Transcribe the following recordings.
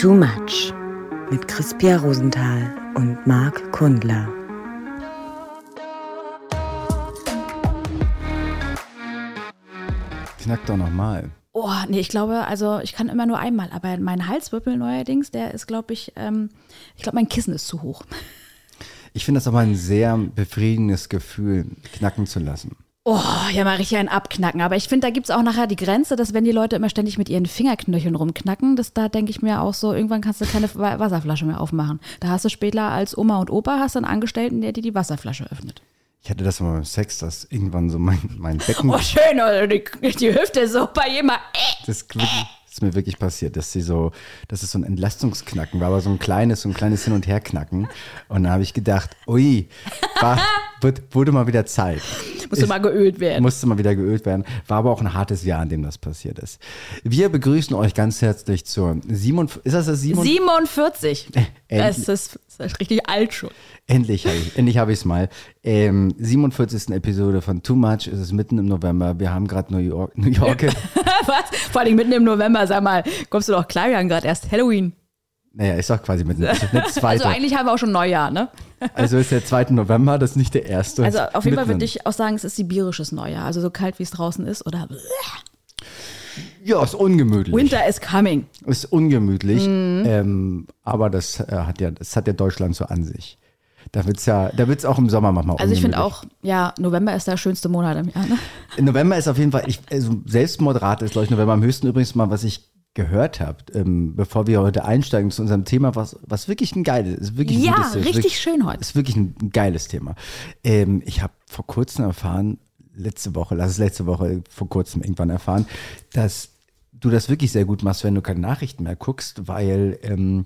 Too Much mit Crispia Rosenthal und Marc Kundler. Knack doch nochmal. Oh, nee, ich glaube, also ich kann immer nur einmal, aber mein Halswirbel neuerdings, der ist, glaube ich, ähm, ich glaube, mein Kissen ist zu hoch. Ich finde das aber ein sehr befriedigendes Gefühl, knacken zu lassen. Oh, ja, mal richtig ein Abknacken. Aber ich finde, da gibt es auch nachher die Grenze, dass wenn die Leute immer ständig mit ihren Fingerknöcheln rumknacken, dass da denke ich mir auch so, irgendwann kannst du keine Wasserflasche mehr aufmachen. Da hast du später als Oma und Opa hast du einen Angestellten, der dir die Wasserflasche öffnet. Ich hatte das mal beim Sex, dass irgendwann so mein, mein Becken. Oh, schön, oder die, die Hüfte so bei jemand. Äh. Das ist mir wirklich passiert, dass sie so, dass es so ein Entlastungsknacken war, aber so ein kleines, so ein kleines Hin- und Herknacken. Und da habe ich gedacht, ui, war, wird, wurde mal wieder Zeit. Musste mal geölt werden. Musste mal wieder geölt werden. War aber auch ein hartes Jahr, in dem das passiert ist. Wir begrüßen euch ganz herzlich zur 47, ist das das 47? 47. Das ist, das ist richtig alt schon. Endlich habe ich endlich habe ich es mal. Ähm, 47. Episode von Too Much. Es ist mitten im November. Wir haben gerade New York. New York. Was? Vor allem mitten im November, sag mal, kommst du doch klar, wir haben gerade erst Halloween. Naja, ist doch quasi mitten. Ist also eigentlich haben wir auch schon Neujahr, ne? Also ist der 2. November, das ist nicht der erste. Also auf jeden Fall würde ich auch sagen, es ist sibirisches Neujahr. Also so kalt, wie es draußen ist, oder? Ja, ist ungemütlich. Winter is coming. Ist ungemütlich. Mhm. Ähm, aber das, äh, hat ja, das hat ja Deutschland so an sich. Da wird es ja, da wird's auch im Sommer manchmal Also ich finde auch, ja, November ist der schönste Monat im Jahr. Ne? November ist auf jeden Fall, ich, also Selbstmordrate ist, glaube ich, November am höchsten übrigens mal, was ich gehört habt, ähm, bevor wir heute einsteigen zu unserem Thema, was, was wirklich ein geiles ist. Wirklich ja, gutes, richtig wirklich, schön heute. Ist wirklich ein, geiles Thema. Ähm, ich habe vor kurzem erfahren, letzte Woche, lass es letzte Woche vor kurzem irgendwann erfahren, dass du das wirklich sehr gut machst, wenn du keine Nachrichten mehr guckst, weil ähm,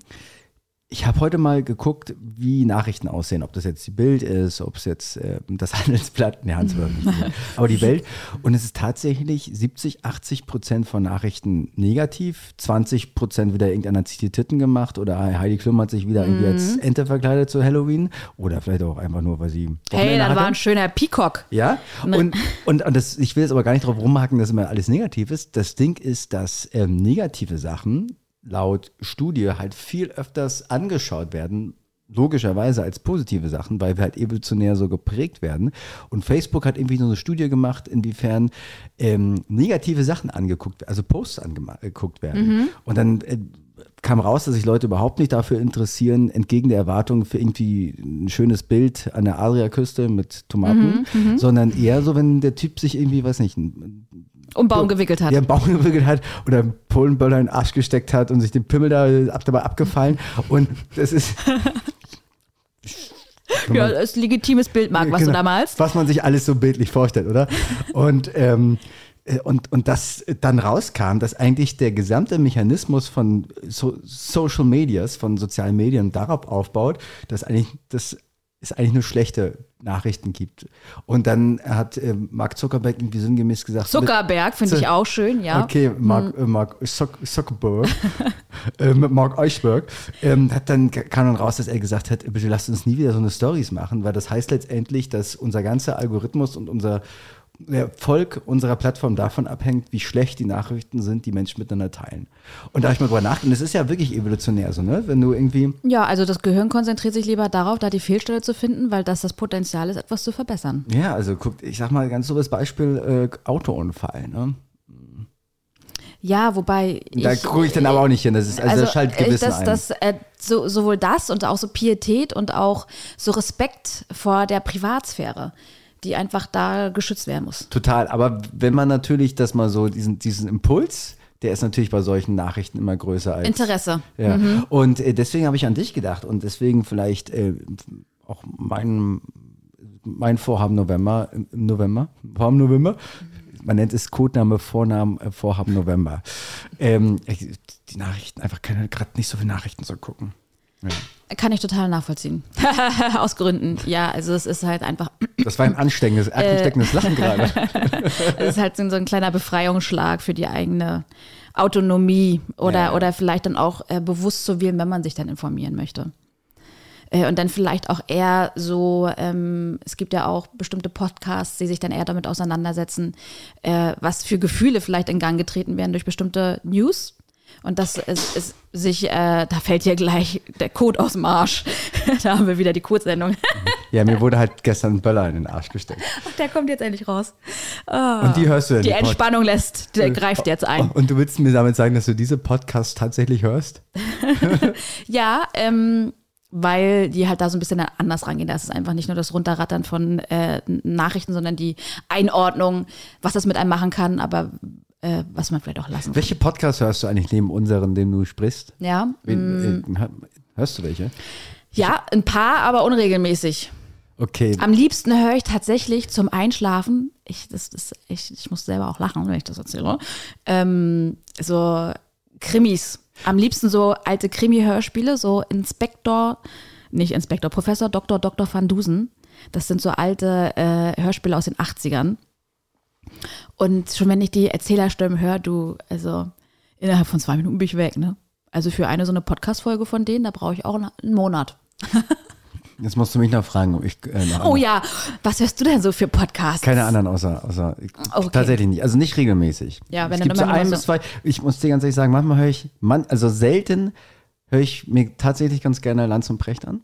ich habe heute mal geguckt, wie Nachrichten aussehen, ob das jetzt die Bild ist, ob es jetzt äh, das Handelsblatt, ne, nicht, aber die Welt. Und es ist tatsächlich 70, 80 Prozent von Nachrichten negativ, 20 Prozent wieder irgendeiner die Titten gemacht oder Heidi Klum hat sich wieder mhm. irgendwie als Ente verkleidet zu Halloween oder vielleicht auch einfach nur, weil sie Hey, das war ein schöner Peacock. Ja, ne. und, und, und das, ich will jetzt aber gar nicht drauf rumhaken, dass immer alles negativ ist. Das Ding ist, dass ähm, negative Sachen laut Studie halt viel öfters angeschaut werden, logischerweise als positive Sachen, weil wir halt evolutionär so geprägt werden. Und Facebook hat irgendwie so eine Studie gemacht, inwiefern ähm, negative Sachen angeguckt, also Posts angeguckt werden. Mhm. Und dann äh, kam raus, dass sich Leute überhaupt nicht dafür interessieren, entgegen der Erwartung für irgendwie ein schönes Bild an der Adriaküste mit Tomaten, mhm, mhm. sondern eher so, wenn der Typ sich irgendwie, weiß nicht, ein um Baum gewickelt hat. Ja, einen Baum gewickelt hat oder einen Polenböller in den Arsch gesteckt hat und sich den Pimmel da ab, dabei abgefallen. Und das ist. ja, das ist ein legitimes Bild, Marc, was genau, du damals. Was man sich alles so bildlich vorstellt, oder? Und, ähm, äh, und, und das dann rauskam, dass eigentlich der gesamte Mechanismus von so Social Medias, von sozialen Medien darauf aufbaut, dass eigentlich das es eigentlich nur schlechte Nachrichten gibt. Und dann hat äh, Mark Zuckerberg irgendwie sinngemäß gesagt. Zuckerberg finde ich auch schön, ja. Okay, Mark, hm. äh, Mark Zuckerberg, äh, Mark Eichberg, ähm, hat dann, kam dann raus, dass er gesagt hat, bitte lasst uns nie wieder so eine Stories machen, weil das heißt letztendlich, dass unser ganzer Algorithmus und unser, der Erfolg unserer Plattform davon abhängt, wie schlecht die Nachrichten sind, die Menschen miteinander teilen. Und da habe ich mal drüber nachgedacht, das ist ja wirklich evolutionär so, ne? Wenn du irgendwie. Ja, also das Gehirn konzentriert sich lieber darauf, da die Fehlstelle zu finden, weil das das Potenzial ist, etwas zu verbessern. Ja, also guck, ich sag mal ganz so das Beispiel äh, Autounfall, ne? Ja, wobei. Da gucke ich dann aber auch nicht hin. Das ist, also, also das schaltet äh, Gewissen das, das, äh, so, sowohl das und auch so Pietät und auch so Respekt vor der Privatsphäre die einfach da geschützt werden muss. Total, aber wenn man natürlich das mal so, diesen, diesen Impuls, der ist natürlich bei solchen Nachrichten immer größer als. Interesse. Ja. Mhm. Und äh, deswegen habe ich an dich gedacht und deswegen vielleicht äh, auch mein, mein Vorhaben November, im November, Vorhaben November, man nennt es Codename Vornamen äh, Vorhaben November. Ähm, die Nachrichten, einfach keine, gerade nicht so viele Nachrichten zu gucken. Ja. Kann ich total nachvollziehen. Aus Gründen. Ja, also es ist halt einfach. Das war ein ansteckendes, ansteckendes Lachen gerade. es ist halt so ein kleiner Befreiungsschlag für die eigene Autonomie oder, ja. oder vielleicht dann auch äh, bewusst zu wählen, wenn man sich dann informieren möchte. Äh, und dann vielleicht auch eher so, ähm, es gibt ja auch bestimmte Podcasts, die sich dann eher damit auseinandersetzen, äh, was für Gefühle vielleicht in Gang getreten werden durch bestimmte News Und das ist, ist sich, äh, da fällt hier gleich der Code aus dem Arsch. da haben wir wieder die Codesendung. Ja, mir wurde halt gestern ein Böller in den Arsch gesteckt. der kommt jetzt endlich raus. Und die hörst du Die Pod- Entspannung lässt, der greift jetzt ein. Und du willst mir damit sagen, dass du diese Podcasts tatsächlich hörst? Ja, ähm, weil die halt da so ein bisschen anders rangehen. Da ist es einfach nicht nur das Runterrattern von äh, Nachrichten, sondern die Einordnung, was das mit einem machen kann, aber äh, was man vielleicht auch lassen kann. Welche Podcasts hörst du eigentlich neben unseren, dem du sprichst? Ja, Wen, äh, hörst du welche? ja, ein paar, aber unregelmäßig. Okay. Am liebsten höre ich tatsächlich zum Einschlafen, ich, das, das, ich, ich muss selber auch lachen, wenn ich das erzähle, ähm, so Krimis. Am liebsten so alte Krimi-Hörspiele, so Inspektor, nicht Inspektor, Professor Dr. Dr. van Dusen. Das sind so alte äh, Hörspiele aus den 80ern. Und schon wenn ich die Erzählerstimmen höre, du, also innerhalb von zwei Minuten bin ich weg, ne? Also für eine so eine Podcast-Folge von denen, da brauche ich auch einen Monat. Jetzt musst du mich noch fragen, ob ich äh, noch Oh ja, was hörst du denn so für Podcasts? Keine anderen außer, außer Okay. tatsächlich nicht. Also nicht regelmäßig. Ja, wenn es dann gibt so ein bis zwei. Ich muss dir ganz ehrlich sagen, manchmal höre ich, man, also selten höre ich mir tatsächlich ganz gerne Lanz und Precht an.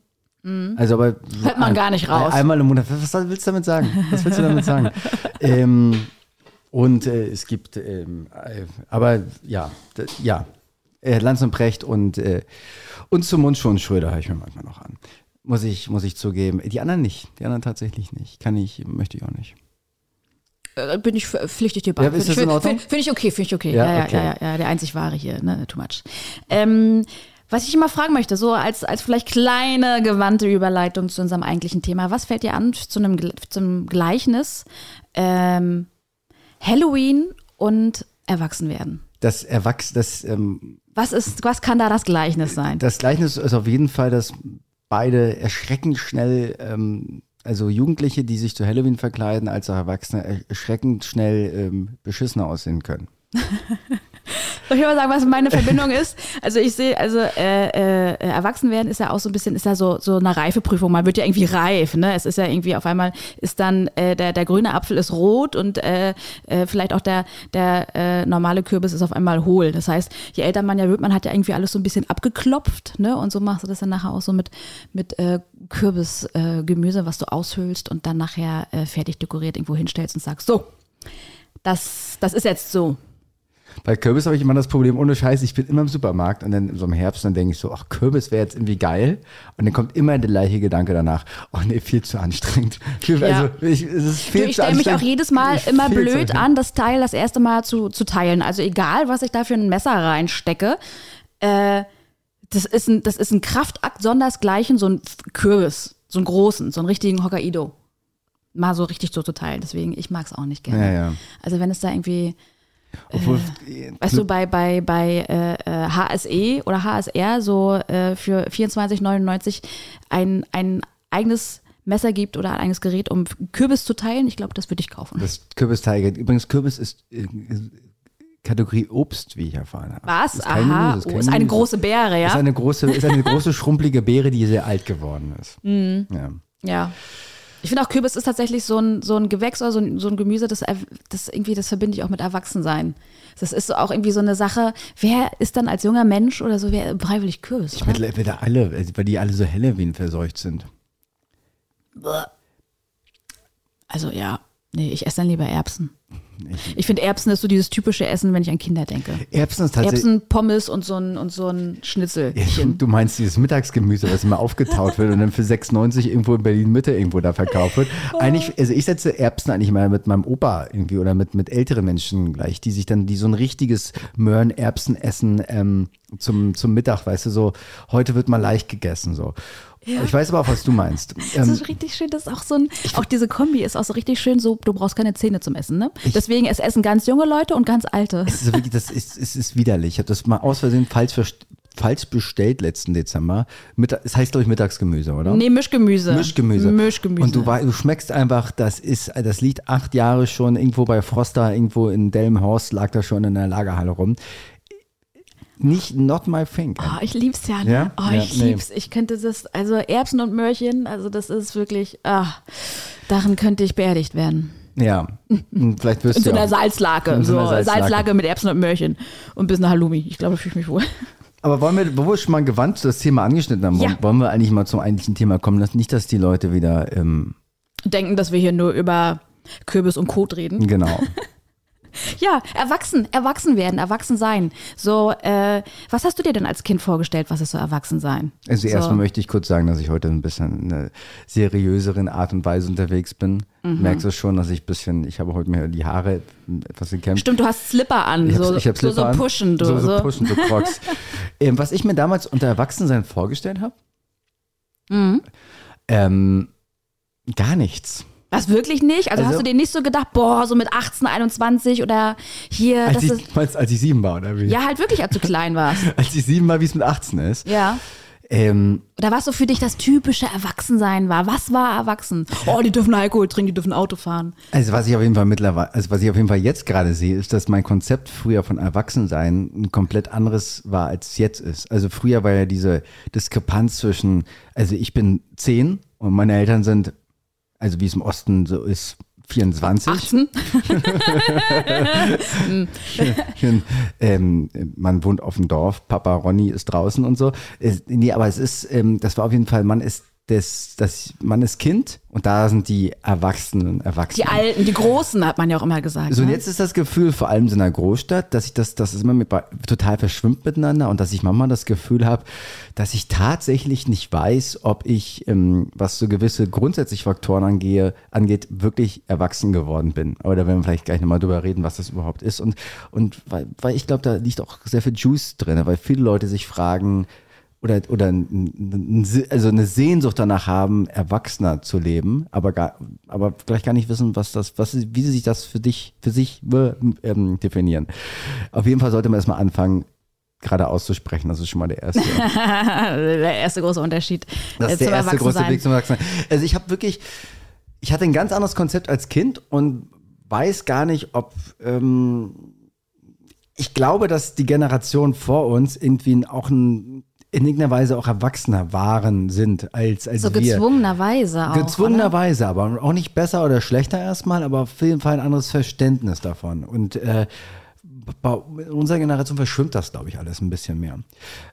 Also aber Mhm. Hört man gar nicht raus. Einmal im Monat. Was willst du damit sagen? Was willst du damit sagen? ähm, und äh, es gibt, ähm, äh, aber ja, ja, äh, Lanz und Precht und und, und zum Mund schon Schröder höre ich mir manchmal noch an. Muss ich, muss ich zugeben. Die anderen nicht. Die anderen tatsächlich nicht. Kann ich, möchte ich auch nicht. Äh, Bin ich pf- pflichtig dir bei. Ja, Finde Ordnung? find, find ich okay, finde ich okay. Ja, Ja, ja, okay. ja, ja, ja, der einzig wahre hier, ne, too much. Ähm, was ich immer fragen möchte, so als, als vielleicht kleine gewandte Überleitung zu unserem eigentlichen Thema, was fällt dir an zu einem, zum Gleichnis ähm, Halloween und Erwachsenwerden? Das Erwachs, das, ähm, Was ist, was kann da das Gleichnis sein? das Gleichnis ist auf jeden Fall, dass beide erschreckend schnell, ähm, also Jugendliche, die sich zu Halloween verkleiden, als auch Erwachsene erschreckend schnell ähm, beschissener aussehen können. Soll ich mal sagen, was meine Verbindung ist? Also ich sehe, also äh, äh, Erwachsenwerden ist ja auch so ein bisschen, ist ja so, so eine Reifeprüfung. Man wird ja irgendwie reif, ne? Es ist ja irgendwie auf einmal ist dann äh, der, der grüne Apfel ist rot und äh, äh, vielleicht auch der, der äh, normale Kürbis ist auf einmal hohl. Das heißt, je älter man ja wird, man hat ja irgendwie alles so ein bisschen abgeklopft, ne? Und so machst du das dann nachher auch so mit, mit äh, Kürbisgemüse, äh, was du aushöhlst und dann nachher äh, fertig dekoriert irgendwo hinstellst und sagst, so, das, das ist jetzt so. Bei Kürbis habe ich immer das Problem, ohne Scheiß, ich bin immer im Supermarkt und dann so im Herbst, dann denke ich so, ach, Kürbis wäre jetzt irgendwie geil. Und dann kommt immer der gleiche Gedanke danach, oh nee, viel zu anstrengend. Ja. Also, ich, es ist viel Du, ich stelle mich auch jedes Mal Ich- immer blöd an, das Teil das erste Mal zu, zu teilen. Also egal, was ich da für ein Messer reinstecke, äh, das, ist ein, das ist ein Kraftakt sondersgleichen, so ein Kürbis, so einen großen, so einen richtigen Hokkaido. Mal so richtig so zu teilen. Deswegen, ich mag es auch nicht gerne. Ja, ja. Also wenn es da irgendwie, Obwohl, weißt du, bei, bei, bei äh, äh, HSE oder HSR so äh, für 24,99 ein, ein eigenes Messer gibt oder ein eigenes Gerät, um Kürbis zu teilen, ich glaube, das würde ich kaufen. das Kürbisteige. Übrigens, Kürbis ist äh, Kategorie Obst, wie ich erfahren habe. Was? Ist Aha, Gemüse, oh, kein ist eine große Beere, Ist ja? eine große, ist eine große schrumpelige Beere, die sehr alt geworden ist. Mhm. Ja. Ja. Ich finde auch Kürbis ist tatsächlich so ein, so ein Gewächs oder so ein, so ein Gemüse, das, das irgendwie, das verbinde ich auch mit Erwachsensein. Das ist so auch irgendwie so eine Sache, wer ist dann als junger Mensch oder so, wer freiwillig Kürbis? Ich oder? mittlerweile alle, weil die alle so Halloween verseucht sind. Also ja, nee, ich esse dann lieber Erbsen. Ich finde Erbsen ist so dieses typische Essen, wenn ich an Kinder denke. Erbsen ist tatsächlich. Erbsen, Pommes und so ein, und so ein Schnitzel. Ja, du meinst dieses Mittagsgemüse, was immer aufgetaut wird und dann für 6,90 irgendwo in Berlin Mitte irgendwo da verkauft wird. Eigentlich, also ich setze Erbsen eigentlich mal mit meinem Opa irgendwie oder mit, mit älteren Menschen gleich, die sich dann, die so ein richtiges Möhren-Erbsen-Essen ähm, zum, zum Mittag, weißt du, so, heute wird mal leicht gegessen, so. Ich weiß aber auch, was du meinst. Das Ähm, ist richtig schön, das ist auch so ein, auch diese Kombi ist auch so richtig schön, so, du brauchst keine Zähne zum Essen, ne? Deswegen, es essen ganz junge Leute und ganz alte. Es ist wirklich, das ist, es ist widerlich. Ich habe das mal aus Versehen falsch, verst- falsch bestellt letzten Dezember. Mittag, es heißt, glaube ich, Mittagsgemüse, oder? Nee, Mischgemüse. Mischgemüse. Mischgemüse. Und du, wei- du schmeckst einfach, das ist, das liegt acht Jahre schon irgendwo bei Froster, irgendwo in Delmenhorst, lag da schon in der Lagerhalle rum. Nicht, not my thing. Oh, ich lieb's ja, ne? Ja? Oh, Ja, ich nee. lieb's. Ich könnte das, also Erbsen und Möhrchen, also das ist wirklich, ah, darin könnte ich beerdigt werden. Ja, Hm, vielleicht wirst In du so ja einer Salzlake. In so so einer Salzlake. Salzlake. mit Erbsen und Möhrchen und ein bisschen Halloumi. Ich glaube, ich fühle mich wohl. Aber wollen wir, wo wir schon mal gewandt das Thema angeschnitten haben, Ja. wollen wir eigentlich mal zum eigentlichen Thema kommen? Dass nicht, dass die Leute wieder, ähm, Denken, dass wir hier nur über Kürbis und Kot reden. genau. Ja, erwachsen, erwachsen werden, erwachsen sein. So, äh, was hast du dir denn als Kind vorgestellt, was ist so erwachsen sein? Also so. erstmal möchte ich kurz sagen, dass ich heute ein bisschen in einer seriöseren Art und Weise unterwegs bin. Mhm. Merkst du schon, dass ich ein bisschen, ich habe heute mir die Haare etwas gekämmt. Stimmt, du hast Slipper an, Ich so, ich hab so, Slipper so an. pushen, du. So, so, so. pushen, so Crocs. ähm, was ich mir damals unter Erwachsensein vorgestellt habe, Mhm. ähm, gar nichts. Was wirklich nicht? Also, Also- hast du dir nicht so gedacht, boah, so mit 18, 21 oder hier, Als ich, ist. meinst, als ich sieben war, oder wie? Ja, halt wirklich, als du klein warst. Als ich sieben war, wie es mit 18 ist. Ja. Ähm, Oder was so für dich das typische Erwachsensein war? Was war erwachsen? Oh, die dürfen Alkohol trinken, die dürfen Auto fahren. Also was ich auf jeden Fall mittlerweile, also was ich auf jeden Fall jetzt gerade sehe, ist, dass mein Konzept früher von Erwachsensein ein komplett anderes war, als es jetzt ist. Also früher war ja diese Diskrepanz zwischen, also ich bin zehn und meine Eltern sind, also wie es im Osten so ist, 24. 18? Schön, ähm, man wohnt auf dem Dorf, Papa Ronny ist draußen und so. Es, nee, aber es ist, ähm, das war auf jeden Fall, man ist das, das, man ist Kind und da sind die Erwachsenen, Erwachsenen. Die Alten, die Großen, hat man ja auch immer gesagt. So, und ne? jetzt ist das Gefühl, vor allem in einer Großstadt, dass ich das, dass es immer mit, total verschwimmt miteinander und dass ich manchmal das Gefühl habe, dass ich tatsächlich nicht weiß, ob ich, ähm, was so gewisse grundsätzliche Faktoren angehe, angeht, wirklich erwachsen geworden bin. Aber da werden wir vielleicht gleich nochmal drüber reden, was das überhaupt ist. Und, und weil, weil ich glaube, da liegt auch sehr viel Juice drin, weil viele Leute sich fragen, oder, oder ein- also eine Sehnsucht danach haben, erwachsener zu leben, aber gar, aber vielleicht gar nicht wissen, was das, was, wie sie sich das für dich, für sich ähm, definieren. Auf jeden Fall sollte man erstmal anfangen, gerade auszusprechen. Das ist schon mal der erste. Der erste große Unterschied. Das äh, ist der erste große Erwachsensein. Weg zum Erwachsenen. Also ich habe wirklich, ich hatte ein ganz anderes Konzept als Kind und weiß gar nicht, ob ähm, ich glaube, dass die Generation vor uns irgendwie auch ein, in irgendeiner Weise auch erwachsener waren, sind als, als So wir. gezwungenerweise auch. Oder? Gezwungenerweise, aber auch nicht besser oder schlechter erstmal, aber auf jeden Fall ein anderes Verständnis davon. Und äh, bei unserer Generation verschwimmt das, glaube ich, alles ein bisschen mehr.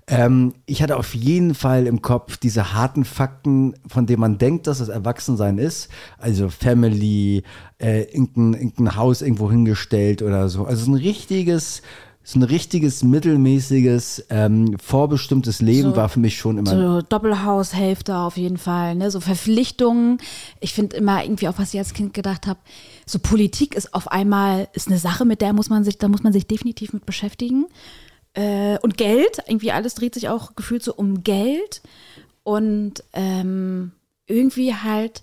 Ähm, ich hatte auf jeden Fall im Kopf diese harten Fakten, von denen man denkt, dass es Erwachsensein ist. Also Family, äh, irgendein, irgendein Haus irgendwo hingestellt oder so. Also so ein richtiges, so ein richtiges, mittelmäßiges, ähm, vorbestimmtes Leben So- war für mich schon immer. So Doppelhaushälfte auf jeden Fall, ne? So Verpflichtungen. Ich finde immer irgendwie auch, was ich als Kind gedacht habe, so Politik ist auf einmal, ist eine Sache, mit der muss man sich, da muss man sich definitiv mit beschäftigen. Äh, und Geld, irgendwie alles dreht sich auch gefühlt so um Geld. Und ähm, irgendwie halt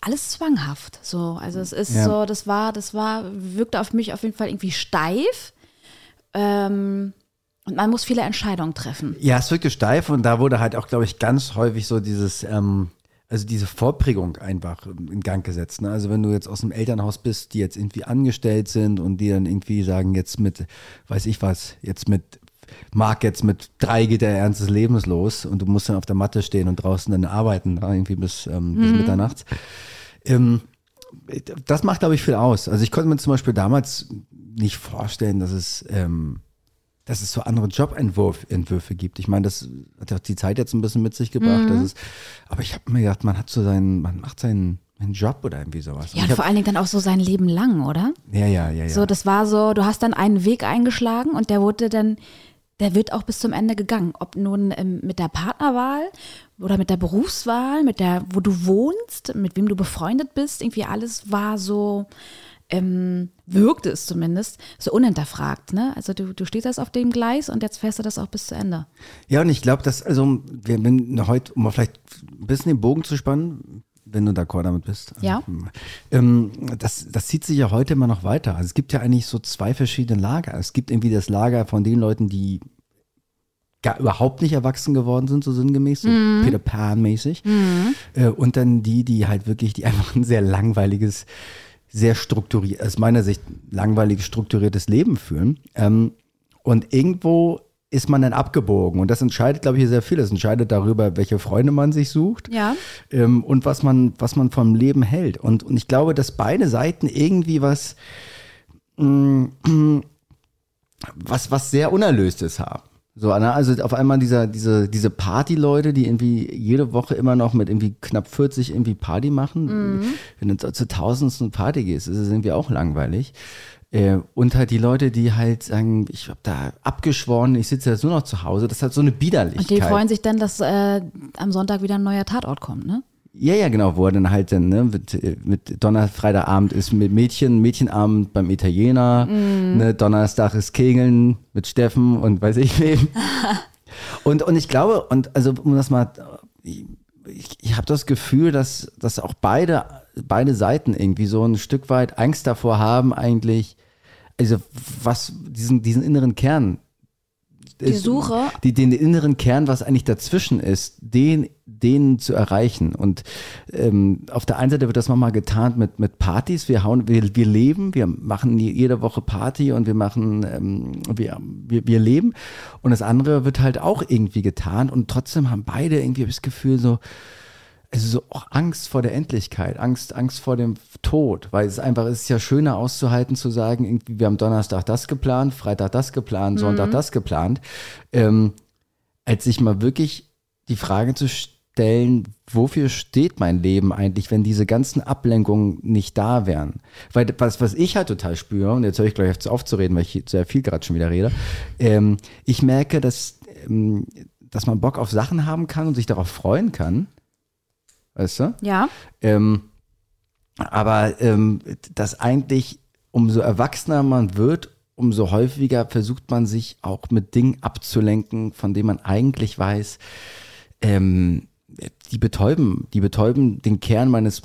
alles zwanghaft. So, also es ist Ja. so, das war, das war, wirkte auf mich auf jeden Fall irgendwie steif. Ähm, und man muss viele Entscheidungen treffen. Ja, es wirkte steif und da wurde halt auch, glaube ich, ganz häufig so dieses, ähm, also diese Vorprägung einfach in Gang gesetzt. Ne? Also wenn du jetzt aus einem Elternhaus bist, die jetzt irgendwie angestellt sind und die dann irgendwie sagen, jetzt mit, weiß ich was, jetzt mit Marc jetzt mit drei geht der Ernst des Lebens los und du musst dann auf der Matte stehen und draußen dann arbeiten, ne? irgendwie bis, ähm, bis Mitternachts. Ähm, das macht, glaube ich, viel aus. Also ich konnte mir zum Beispiel damals nicht vorstellen, dass es, ähm, dass es so andere Jobentwürfe Entwürfe gibt. Ich meine, das hat ja die Zeit jetzt ein bisschen mit sich gebracht. dass es, aber ich habe mir gedacht, man hat so seinen, man macht seinen, seinen Job oder irgendwie sowas. Ja, Und und vor allen Dingen dann auch so sein Leben lang, oder? ja, ja, ja, ja. So, das war so, du hast dann einen Weg eingeschlagen und der wurde dann, der wird auch bis zum Ende gegangen. Ob nun ähm, mit der Partnerwahl oder mit der Berufswahl, mit der, wo du wohnst, mit wem du befreundet bist, irgendwie alles war so, ähm, wirkte es zumindest, so unhinterfragt. Ne? Also du, du stehst jetzt auf dem Gleis und jetzt fährst du das auch bis zu Ende. Ja, und ich glaube, dass, also, wir wenn heute, um mal vielleicht ein bisschen den Bogen zu spannen, wenn du d'accord damit bist. Ja. Ähm, das, das zieht sich ja heute immer noch weiter. Also es gibt ja eigentlich so zwei verschiedene Lager. Es gibt irgendwie das Lager von den Leuten, die gar überhaupt nicht erwachsen geworden sind, so sinngemäß, so Peter Pan-mäßig. Äh, und dann die, die halt wirklich, die einfach ein sehr langweiliges, sehr strukturiert, aus meiner Sicht langweiliges, strukturiertes Leben führen. Ähm, und irgendwo ist man denn abgebogen? Und das entscheidet, glaube ich, sehr viel. Es entscheidet darüber, welche Freunde man sich sucht Ja. ähm, und was man, was man vom Leben hält. Und, und ich glaube, dass beide Seiten irgendwie was, mm, was, was sehr Unerlöstes haben. So, ne? also auf einmal dieser, diese, diese Party-Leute, die irgendwie jede Woche immer noch mit irgendwie knapp 40 irgendwie Party machen. Wenn du zur tausendsten Party gehst, ist es irgendwie auch langweilig. Äh, und halt die Leute, die halt sagen, ich habe da abgeschworen, ich sitze jetzt nur noch zu Hause, das hat so eine Biederlichkeit. Und die freuen sich dann, dass äh, am Sonntag wieder ein neuer Tatort kommt, ne? Ja, ja, genau, wo er dann halt dann, ne, mit, mit Donner, Freitagabend ist mit Mädchen, Mädchenabend beim Italiener, ne, Donnerstag ist Kegeln mit Steffen und weiß ich wem. und, und ich glaube, und also um das mal, ich, ich habe das Gefühl, dass, dass auch beide, beide Seiten irgendwie so ein Stück weit Angst davor haben, eigentlich, also was, diesen, diesen inneren Kern Die Suche. die, den inneren Kern, was eigentlich dazwischen ist, den, den zu erreichen. Und ähm, auf der einen Seite wird das nochmal getarnt mit, mit Partys. Wir hauen, wir, wir leben, wir machen je- jede Woche Party und wir machen, ähm, wir, wir, wir leben. Und das andere wird halt auch irgendwie getarnt und trotzdem haben beide irgendwie das Gefühl so, also so auch Angst vor der Endlichkeit, Angst, Angst vor dem Tod, weil es einfach es ist ja schöner auszuhalten zu sagen, irgendwie, wir haben Donnerstag das geplant, Freitag das geplant, Sonntag das geplant, ähm, als sich mal wirklich die Frage zu stellen, wofür steht mein Leben eigentlich, wenn diese ganzen Ablenkungen nicht da wären? Weil was, was ich halt total spüre, und jetzt höre ich gleich auf zu reden, weil ich sehr viel gerade schon wieder rede, ähm, ich merke, dass, ähm, dass man Bock auf Sachen haben kann und sich darauf freuen kann. Weißt du? Ja. Ähm, aber ähm, dass eigentlich, umso erwachsener man wird, umso häufiger versucht man sich auch mit Dingen abzulenken, von denen man eigentlich weiß, ähm, die betäuben, die betäuben den Kern meines,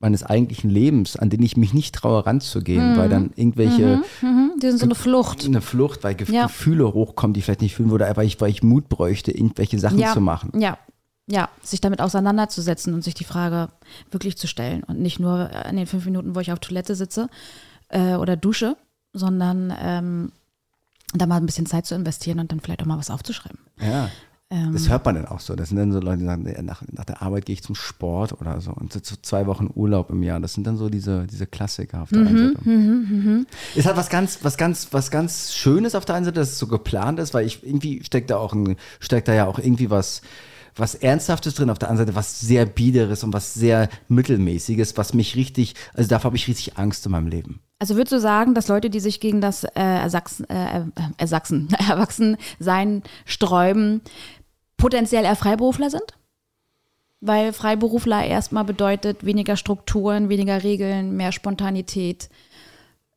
meines eigentlichen Lebens, an den ich mich nicht traue ranzugehen, weil dann irgendwelche Mhm, die sind so eine Flucht. eine Flucht, weil Ge Ja. Gefühle hochkommen, die ich vielleicht nicht fühlen würde, weil ich, weil ich Mut bräuchte, irgendwelche Sachen ja, zu machen. Ja, ja, sich damit auseinanderzusetzen und sich die Frage wirklich zu stellen und nicht nur in den fünf Minuten, wo ich auf Toilette sitze äh, oder dusche, sondern ähm, da mal ein bisschen Zeit zu investieren und dann vielleicht auch mal was aufzuschreiben. Ja. Ähm, Das hört man dann auch so. Das sind dann so Leute, die sagen, nach, nach der Arbeit gehe ich zum Sport oder so. Und so so zwei Wochen Urlaub im Jahr. Das sind dann so diese, diese Klassiker auf der einen Seite. Es hat was ganz, was ganz, was ganz Schönes auf der einen Seite, dass es so geplant ist, weil ich irgendwie steckt da auch ein, steckt da ja auch irgendwie was, was Ernsthaftes drin, auf der anderen Seite was sehr Biederes und was sehr Mittelmäßiges, was mich richtig, also davor habe ich richtig Angst in meinem Leben. Also würdest du sagen, dass Leute, die sich gegen das äh, Ersachsen, äh, äh, Erwachsensein sträuben, potenziell eher Freiberufler sind? Weil Freiberufler erstmal bedeutet weniger Strukturen, weniger Regeln, mehr Spontanität,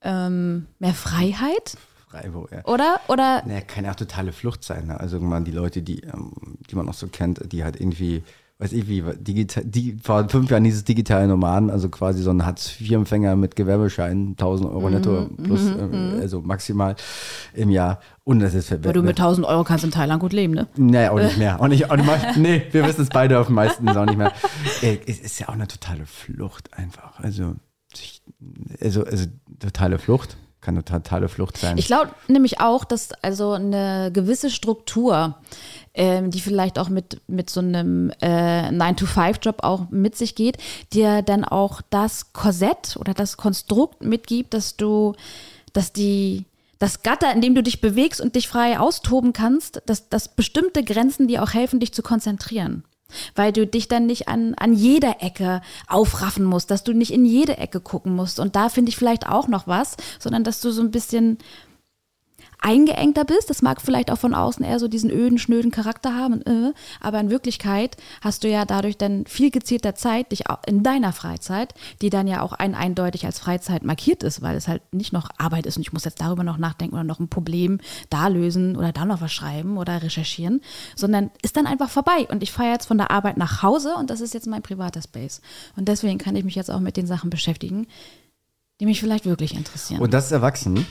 ähm, mehr Freiheit, Freiburg, ja. oder? Oder Naja, kann ja auch totale Flucht sein. Ne? Also man die Leute, die, ähm, die man auch so kennt, die halt irgendwie, weiß ich wie, digital, die, vor fünf Jahren dieses digitale Nomaden, also quasi so ein Hartz-IV-Empfänger mit Gewerbeschein, 1000 Euro netto plus, äh, also maximal im Jahr. Und das ist weil du mit 1000 Euro kannst in Thailand gut leben, ne? Nee, auch nicht mehr. Auch nicht, auch nicht mal, nee, wir wissen es beide auf den meisten ist auch nicht mehr. Es ist ja auch eine totale Flucht einfach. Also, also, also totale Flucht. Kann eine totale Flucht sein. Ich glaube nämlich auch, dass also eine gewisse Struktur, ähm, die vielleicht auch mit, mit so einem äh, 9-to-5-Job auch mit sich geht, dir dann auch das Korsett oder das Konstrukt mitgibt, dass du, dass die das Gatter, in dem du dich bewegst und dich frei austoben kannst, dass, dass bestimmte Grenzen dir auch helfen, dich zu konzentrieren. Weil du dich dann nicht an, an jeder Ecke aufraffen musst, dass du nicht in jede Ecke gucken musst. Und da finde ich vielleicht auch noch was, sondern dass du so ein bisschen eingeengter bist. Das mag vielleicht auch von außen eher so diesen öden, schnöden Charakter haben, äh, aber in Wirklichkeit hast du ja dadurch dann viel gezielter Zeit, dich in deiner Freizeit, die dann ja auch ein eindeutig als Freizeit markiert ist, weil es halt nicht noch Arbeit ist und ich muss jetzt darüber noch nachdenken oder noch ein Problem da lösen oder da noch was schreiben oder recherchieren, sondern ist dann einfach vorbei und ich fahre jetzt von der Arbeit nach Hause und das ist jetzt mein privater Space. Und deswegen kann ich mich jetzt auch mit den Sachen beschäftigen, die mich vielleicht wirklich interessieren. Und das ist erwachsen.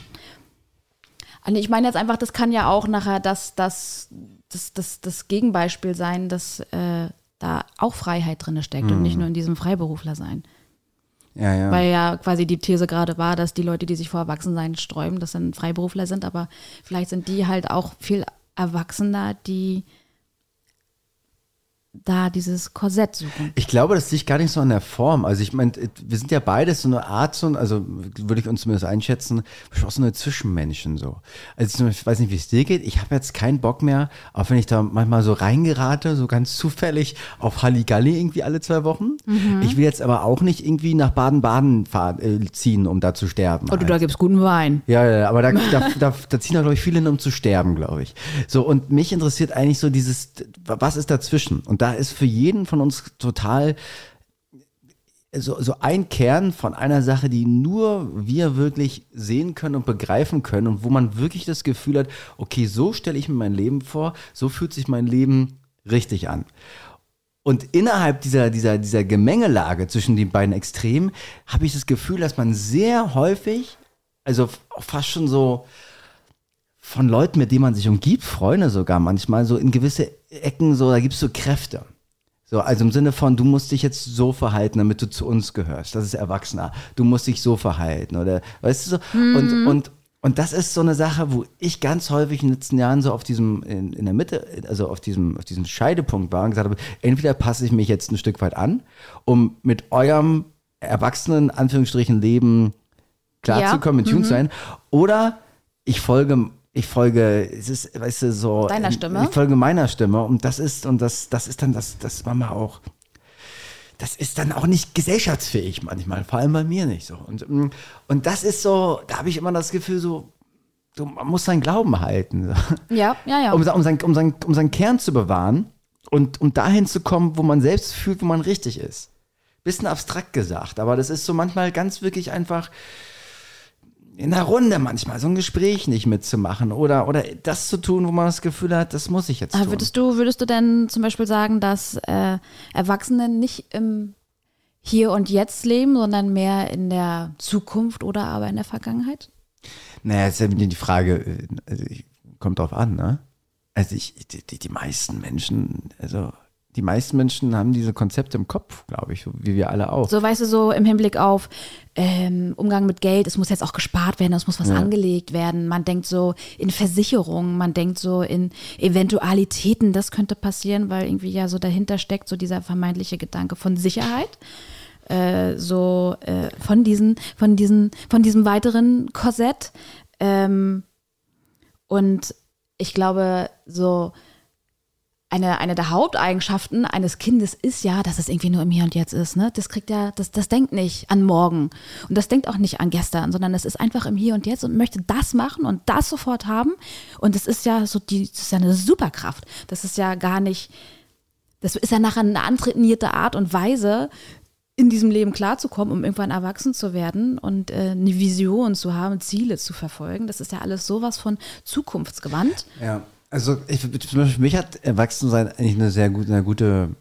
Ich meine jetzt einfach, das kann ja auch nachher das, das, das, das, das Gegenbeispiel sein, dass äh, da auch Freiheit drin steckt und nicht nur in diesem Freiberufler sein. Ja, ja. Weil ja quasi die These gerade war, dass die Leute, die sich vor Erwachsensein sträuben, das dann Freiberufler sind, aber vielleicht sind die halt auch viel Erwachsener, die da dieses Korsett suchen. Ich glaube, das liegt gar nicht so an der Form. Also ich meine, wir sind ja beides so eine Art, so, also würde ich uns zumindest einschätzen, auch so eine Zwischenmenschen so. Also ich weiß nicht, wie es dir geht. Ich habe jetzt keinen Bock mehr, auch wenn ich da manchmal so reingerate, so ganz zufällig auf Halligalli irgendwie alle zwei Wochen. Mhm. Ich will jetzt aber auch nicht irgendwie nach Baden-Baden äh, ziehen, um da zu sterben. Oder halt. da gibt's guten Wein. Ja, ja, aber da, da, da, da ziehen da, glaube ich, viele hin, um zu sterben, glaube ich. So, und mich interessiert eigentlich so dieses, was ist dazwischen? Und da ist für jeden von uns total so, so ein Kern von einer Sache, die nur wir wirklich sehen können und begreifen können und wo man wirklich das Gefühl hat, okay, so stelle ich mir mein Leben vor, so fühlt sich mein Leben richtig an. Und innerhalb dieser, dieser, dieser Gemengelage zwischen den beiden Extremen habe ich das Gefühl, dass man sehr häufig, also fast schon so, von Leuten, mit denen man sich umgibt, Freunde sogar manchmal, so in gewisse Ecken, so, da gibt es so Kräfte. So, also im Sinne von, du musst dich jetzt so verhalten, damit du zu uns gehörst. Das ist Erwachsener. Du musst dich so verhalten, oder weißt du so? Mhm. Und, und, und das ist so eine Sache, wo ich ganz häufig in den letzten Jahren so auf diesem, in, in der Mitte, also auf diesem, auf diesem Scheidepunkt war und gesagt habe, entweder passe ich mich jetzt ein Stück weit an, um mit eurem erwachsenen, Anführungsstrichen, Leben klarzukommen, ja. in Tune mhm. zu sein, oder ich folge ich folge, es ist, weißt du, so. Deiner Stimme? Ich folge meiner Stimme und das ist, und das, das ist dann das, das Mama auch, das ist dann auch nicht gesellschaftsfähig manchmal, vor allem bei mir nicht so. Und, und das ist so, da habe ich immer das Gefühl, so, du, man muss seinen Glauben halten. Ja, ja, ja. Um, um, sein, um, sein, um seinen Kern zu bewahren und um dahin zu kommen, wo man selbst fühlt, wo man richtig ist. Bisschen abstrakt gesagt, aber das ist so manchmal ganz wirklich einfach in der Runde manchmal so ein Gespräch nicht mitzumachen oder, oder das zu tun, wo man das Gefühl hat, das muss ich jetzt tun. Würdest du, würdest du denn zum Beispiel sagen, dass äh, Erwachsene nicht im Hier und Jetzt leben, sondern mehr in der Zukunft oder aber in der Vergangenheit? Naja, ist ja die Frage, also kommt drauf an, ne? Also ich, die, die meisten Menschen, also die meisten Menschen haben diese Konzepte im Kopf, glaube ich, wie wir alle auch. So weißt du, so im Hinblick auf ähm, Umgang mit Geld, es muss jetzt auch gespart werden, es muss was ja. angelegt werden. Man denkt so in Versicherungen, man denkt so in Eventualitäten, das könnte passieren, weil irgendwie ja so dahinter steckt, so dieser vermeintliche Gedanke von Sicherheit. Äh, so äh, von diesen, von diesen, von diesem weiteren Korsett. Ähm, und ich glaube, so eine, eine der Haupteigenschaften eines Kindes ist ja, dass es irgendwie nur im Hier und Jetzt ist. Ne? Das kriegt ja, das, das denkt nicht an morgen und das denkt auch nicht an gestern, sondern es ist einfach im Hier und Jetzt und möchte das machen und das sofort haben. Und es ist ja so die, das ist ja eine Superkraft. Das ist ja gar nicht, das ist ja nachher eine antrainierte Art und Weise, in diesem Leben klarzukommen, um irgendwann erwachsen zu werden und äh, eine Vision zu haben, Ziele zu verfolgen. Das ist ja alles sowas von zukunftsgewandt. Ja. Also ich, zum Beispiel für mich hat Erwachsensein eigentlich eine sehr gute, eine gute,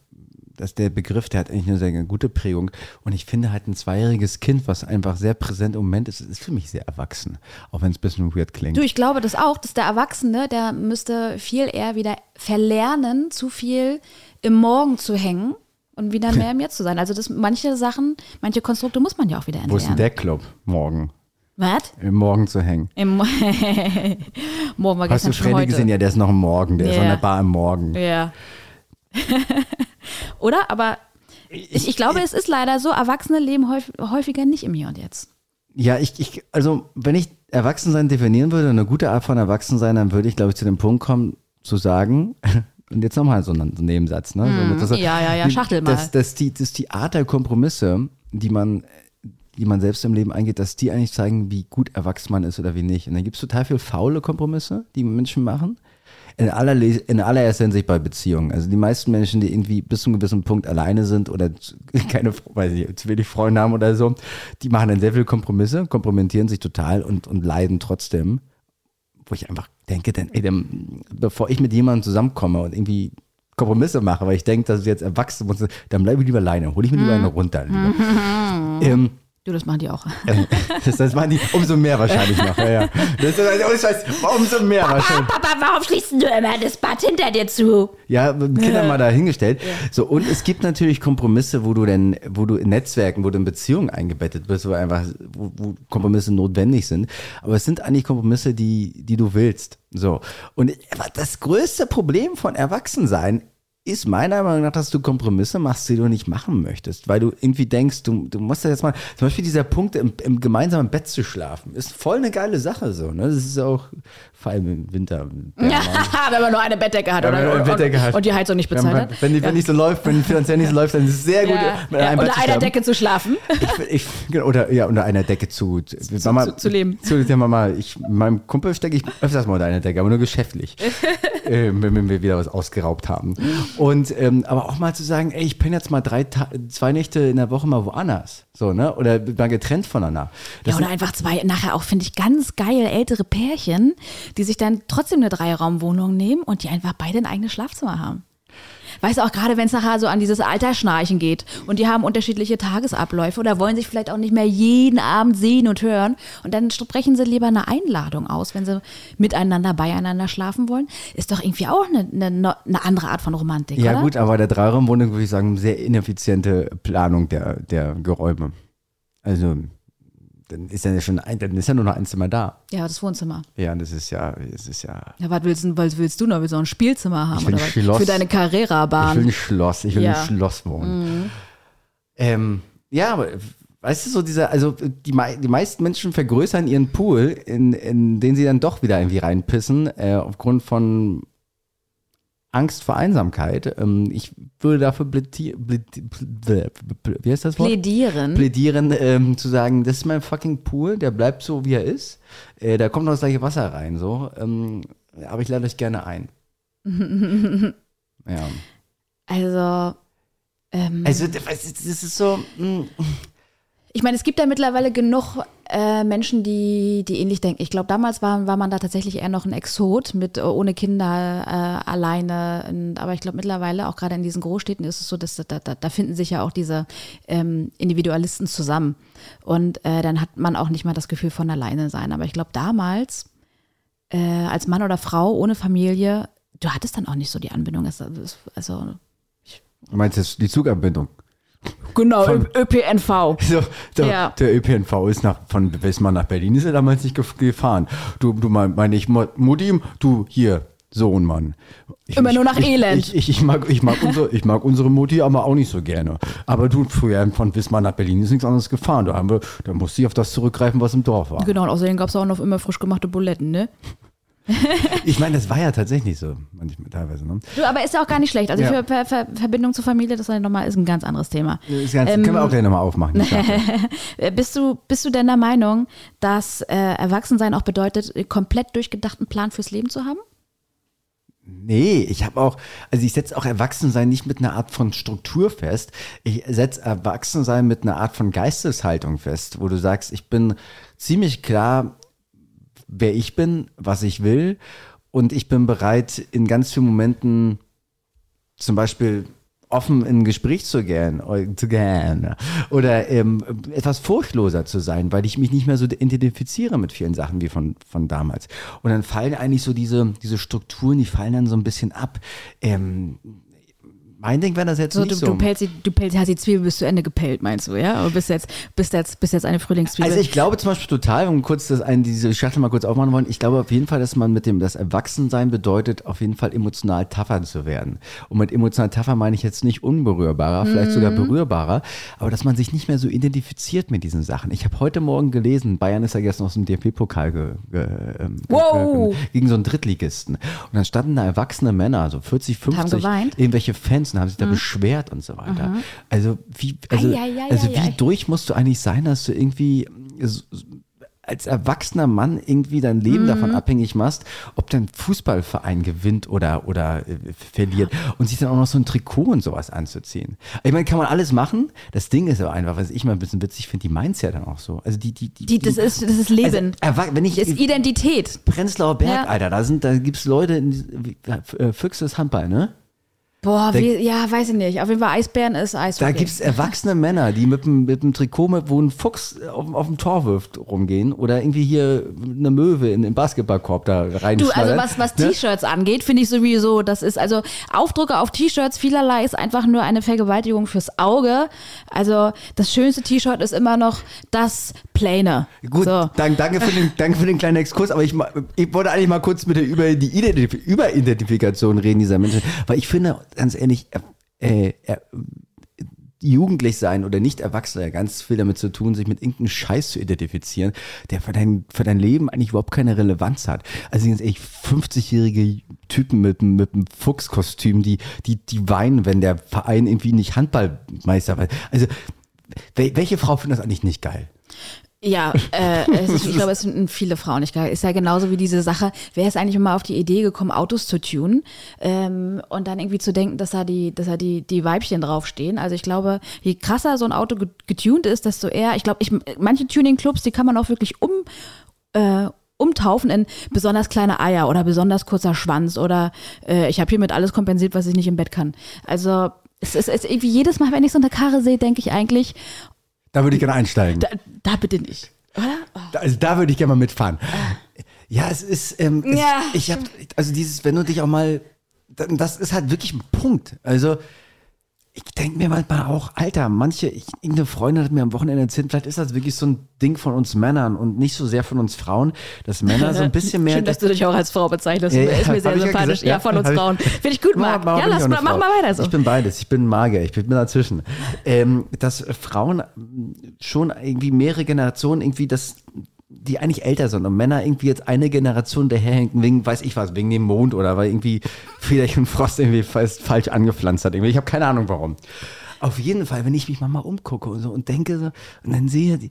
dass der Begriff, der hat eigentlich eine sehr gute Prägung. Und ich finde halt ein zweijähriges Kind, was einfach sehr präsent im Moment ist, ist für mich sehr erwachsen. Auch wenn es ein bisschen weird klingt. Du, ich glaube das auch, dass der Erwachsene, der müsste viel eher wieder verlernen, zu viel im Morgen zu hängen und wieder mehr im Jetzt zu sein. Also das, manche Sachen, manche Konstrukte muss man ja auch wieder entlernen. Wo ist denn der Club morgen? Was? Im Morgen zu hängen. Im Mo Morgen war Hast du Freddy gesehen? Ja, der ist noch im Morgen. Der yeah. ist an der Bar im Morgen. Ja. Oder? Aber ich, ich, glaube, es ist leider so, Erwachsene leben häufiger nicht im Hier und Jetzt. Ja, ich, ich, also wenn ich Erwachsensein definieren würde, eine gute Art von Erwachsensein, dann würde ich, glaube ich, zu dem Punkt kommen, zu sagen, und jetzt nochmal so einen Nebensatz, ne? Mm, so, ja, ja, ja, schachtel mal. Das, das, die, das ist die Art der Kompromisse, die man die man selbst im Leben eingeht, dass die eigentlich zeigen, wie gut erwachsen man ist oder wie nicht. Und dann gibt es total viele faule Kompromisse, die Menschen machen. In, aller, in allererster Hinsicht bei Beziehungen. Also die meisten Menschen, die irgendwie bis zu einem gewissen Punkt alleine sind oder keine, weiß ich, zu wenig Freunde haben oder so, die machen dann sehr viele Kompromisse, kompromittieren sich total und, und leiden trotzdem. Wo ich einfach denke, denn, ey, dann, bevor ich mit jemandem zusammenkomme und irgendwie Kompromisse mache, weil ich denke, dass ich jetzt erwachsen muss, dann bleibe ich lieber alleine, hole ich mir lieber eine runter. Lieber. ähm, Du, das machen die auch. Das, das machen die umso mehr wahrscheinlich noch. Ja, ja. Das ist oh, Scheiß, umso mehr wahrscheinlich. Papa, warum schließt du immer das Bad hinter dir zu? Ja, Kinder mal dahingestellt. So, und es gibt natürlich Kompromisse, wo du denn, wo du in Netzwerken, wo du in Beziehungen eingebettet bist, wo einfach, wo, wo Kompromisse notwendig sind. Aber es sind eigentlich Kompromisse, die, die du willst. So. Und das größte Problem von Erwachsensein ist meiner Meinung nach, dass du Kompromisse machst, die du nicht machen möchtest, weil du irgendwie denkst, du, du musst ja jetzt mal, zum Beispiel dieser Punkt, im, im gemeinsamen Bett zu schlafen, ist voll eine geile Sache so. Ne? Das ist auch vor allem im Winter. Ja, wenn man nur eine Bettdecke hat, man oder, eine und, Bettdecke hat. und die Heizung nicht bezahlt hat. wenn, die, wenn nicht so läuft, wenn finanziell nicht so läuft, dann ist es sehr gut, ja. mit Ja, einem Bett unter einer. Decke zu schlafen. Ich, ich, genau, oder ja, unter einer Decke zu, zu, Mama, zu- zu leben. Zu, ja, Mama, ich, meinem Kumpel stecke ich öfters mal unter einer Decke, aber nur geschäftlich, äh, wenn, wenn wir wieder was ausgeraubt haben. Und ähm, aber auch mal zu sagen, ey, ich bin jetzt mal drei Ta zwei Nächte in der Woche mal woanders, so ne, oder mal getrennt voneinander. Das Ja, oder einfach zwei, nachher auch, finde ich, ganz geil ältere Pärchen, die sich dann trotzdem eine Dreiraumwohnung nehmen und die einfach beide ein eigenes Schlafzimmer haben. Weißt du, auch gerade wenn es nachher so an dieses Altersschnarchen geht und die haben unterschiedliche Tagesabläufe oder wollen sich vielleicht auch nicht mehr jeden Abend sehen und hören und dann sprechen sie lieber eine Einladung aus, wenn sie miteinander beieinander schlafen wollen. Ist doch irgendwie auch eine, eine, eine andere Art von Romantik, ja oder? gut, aber der Dreiraumwohnung würde ich sagen, sehr ineffiziente Planung der, der Geräume. Also dann ist ja schon ein, dann ist ja nur noch ein Zimmer da. Ja, das Wohnzimmer. Ja, das ist ja, das ist ja. Ja, was willst, du- was willst du noch? Willst du noch ein Spielzimmer haben Ich will ein? Schloss. Für deine Ich will Carrera-Bahn. ein Schloss, ich will Ja. Mhm. ein Schloss wohnen. Ähm, ja, aber weißt du, so dieser, also die, die meisten Menschen vergrößern ihren Pool, in, in den sie dann doch wieder irgendwie reinpissen, äh, aufgrund von Angst vor Einsamkeit. Ähm, ich würde dafür plädi- plädi- plä- plä- wie heißt das Wort? Plädieren. plädieren, ähm, zu sagen, das ist mein fucking Pool, der bleibt so, wie er ist. Äh, da kommt noch das gleiche Wasser rein, so. Ähm, aber ich lade euch gerne ein. ja. Also, ähm, Also, das ist so. mm, ich meine, es gibt ja mittlerweile genug äh, Menschen, die, die ähnlich denken. Ich glaube, damals war, war man da tatsächlich eher noch ein Exot mit äh, ohne Kinder äh, alleine. Und, aber ich glaube, mittlerweile, auch gerade in diesen Großstädten, ist es so, dass da, da, da finden sich ja auch diese ähm, Individualisten zusammen. Und äh, dann hat man auch nicht mal das Gefühl von alleine sein. Aber ich glaube, damals, äh, als Mann oder Frau ohne Familie, du hattest dann auch nicht so die Anbindung. Das, also, Du meinst jetzt die Zuganbindung? Genau, Von- ÖPNV. So, der, Ja. der ÖPNV ist nach, von Wismar nach Berlin, ist er damals nicht gef- gefahren. Du, du mein- meine ich, Mutti, du hier, Sohn, Mann. Ich, Immer nur nach ich, Elend. Ich, ich, ich, mag, ich, mag unsere, ich mag unsere Mutti aber auch nicht so gerne. Aber du, früher von Wismar nach Berlin ist nichts anderes gefahren. Da, haben wir, da musste ich auf das zurückgreifen, was im Dorf war. Genau, und außerdem gab es auch noch immer frisch gemachte Buletten, ne? Ich meine, das war ja tatsächlich so, manchmal teilweise. Ne? Du, aber ist ja auch gar nicht schlecht. Also Ja. für Ver Ver Verbindung zur Familie, das ist, nochmal, ist ein ganz anderes Thema. Das Ganze, Ähm, können wir auch gleich nochmal aufmachen. Äh, Bist du, bist du denn der Meinung, dass äh, Erwachsensein auch bedeutet, komplett durchgedachten Plan fürs Leben zu haben? Nee, ich habe auch, also ich setze auch Erwachsensein nicht mit einer Art von Struktur fest. Ich setze Erwachsensein mit einer Art von Geisteshaltung fest, wo du sagst, ich bin ziemlich klar, wer ich bin, was ich will und ich bin bereit, in ganz vielen Momenten zum Beispiel offen in ein Gespräch zu gehen, oder- zu gehen oder ähm, etwas furchtloser zu sein, weil ich mich nicht mehr so identifiziere mit vielen Sachen wie von, von damals. Und dann fallen eigentlich so diese, diese Strukturen, die fallen dann so ein bisschen ab. Ähm, mein Ding wäre das jetzt So, nicht du, so. du pelzt, die- du pelzt, hast die Zwiebel bis zu Ende gepellt, meinst du, ja? Aber bist jetzt, bist jetzt, bist jetzt eine Frühlingszwiebel. Also ich glaube zum Beispiel total, um kurz das ein, diese Schachtel mal kurz aufmachen wollen, ich glaube auf jeden Fall, dass man mit dem, das Erwachsensein bedeutet, auf jeden Fall emotional tougher zu werden. Und mit emotional tougher meine ich jetzt nicht unberührbarer, vielleicht sogar Mhm. berührbarer, aber dass man sich nicht mehr so identifiziert mit diesen Sachen. Ich habe heute Morgen gelesen, Bayern ist ja gestern aus dem DFB-Pokal ge, ge, ähm, Wow. ge- gegen so einen Drittligisten. Und dann standen da erwachsene Männer, so 40, 50, geweint? irgendwelche Fans und haben sich da beschwert und so weiter. Also wie, also, Ei, ei, ei, also wie durch musst du eigentlich sein, dass du irgendwie als erwachsener Mann irgendwie dein Leben Mhm. davon abhängig machst, ob dein Fußballverein gewinnt oder, oder äh, verliert und sich dann auch noch so ein Trikot und sowas anzuziehen. Ich meine, kann man alles machen. Das Ding ist aber einfach, was ich mal ein bisschen witzig finde, die meint's ja dann auch so. Also die, die, die, die, das, ist, das ist Leben. Also, wenn ich, das ist Identität. Prenzlauer Berg, Ja. Alter, da sind, da gibt's Leute, in, die- äh, Füchse ist Handball, ne? Boah, Da- wie, ja, weiß ich nicht. Auf jeden Fall Eisbären ist Eishockey. Da gibt es erwachsene Männer, die mit dem, mit dem Trikot, mit, wo ein Fuchs auf, auf dem Tor wirft, rumgehen. Oder irgendwie hier eine Möwe in den Basketballkorb da rein. Du, also was, was ne? T-Shirts angeht, finde ich sowieso, das ist, also Aufdrucke auf T-Shirts vielerlei ist einfach nur eine Vergewaltigung fürs Auge. Also das schönste T-Shirt ist immer noch das Plane. Gut, So. danke, danke, für den, danke für den kleinen Exkurs, aber ich, ich wollte eigentlich mal kurz mit der über die Identif Überidentifikation reden dieser Menschen, weil ich finde, ganz ehrlich, äh, äh, jugendlich sein oder nicht erwachsen hat ganz viel damit zu tun, sich mit irgendeinem Scheiß zu identifizieren, der für dein, für dein Leben eigentlich überhaupt keine Relevanz hat. Also ganz ehrlich, 50-jährige Typen mit, mit einem Fuchskostüm, die, die, die weinen, wenn der Verein irgendwie nicht Handballmeister wird. Also, wel- welche Frau findet das eigentlich nicht geil? Ja, äh, ist, ich glaube, es sind viele Frauen nicht geil. Ist ja genauso wie diese Sache, wer ist eigentlich mal auf die Idee gekommen, Autos zu tunen ähm, und dann irgendwie zu denken, dass da die, dass da die, die Weibchen draufstehen. Also ich glaube, je krasser so ein Auto ge- getuned ist, desto eher, ich glaube, ich, manche Tuning-Clubs, die kann man auch wirklich um, äh, umtaufen in besonders kleine Eier oder besonders kurzer Schwanz oder äh, ich habe hiermit alles kompensiert, was ich nicht im Bett kann. Also es ist, es ist irgendwie jedes Mal, wenn ich so eine Karre sehe, denke ich eigentlich, Da würde ich gerne einsteigen. da, da bitte nicht. Oder? Da- Also da würde ich gerne mal mitfahren. Ja, es ist, ähm, es, Ja, ich habe, also dieses, wenn du dich auch mal, das ist halt wirklich ein Punkt. Also ich denke mir manchmal auch, Alter, manche, ich, irgendeine Freundin hat mir am Wochenende erzählt, vielleicht ist das wirklich so ein Ding von uns Männern und nicht so sehr von uns Frauen, dass Männer so ein bisschen mehr. Schön, dass du dich auch als Frau bezeichnest. Ja, ja, ist mir sehr sympathisch. ja, ja, von uns Frauen. Finde ich gut, Marc. Ja, lass mal, mach mal weiter so. Ich bin beides. Ich bin Magier. Ich bin dazwischen. Ähm, dass Frauen schon irgendwie mehrere Generationen irgendwie das die eigentlich älter sind und Männer irgendwie jetzt eine Generation daherhängen wegen, weiß ich was, wegen dem Mond oder weil irgendwie Federchen und Frost irgendwie fast falsch angepflanzt hat. Irgendwie. Ich habe keine Ahnung warum. Auf jeden Fall, wenn ich mich mal umgucke und so und denke so und dann sehe die,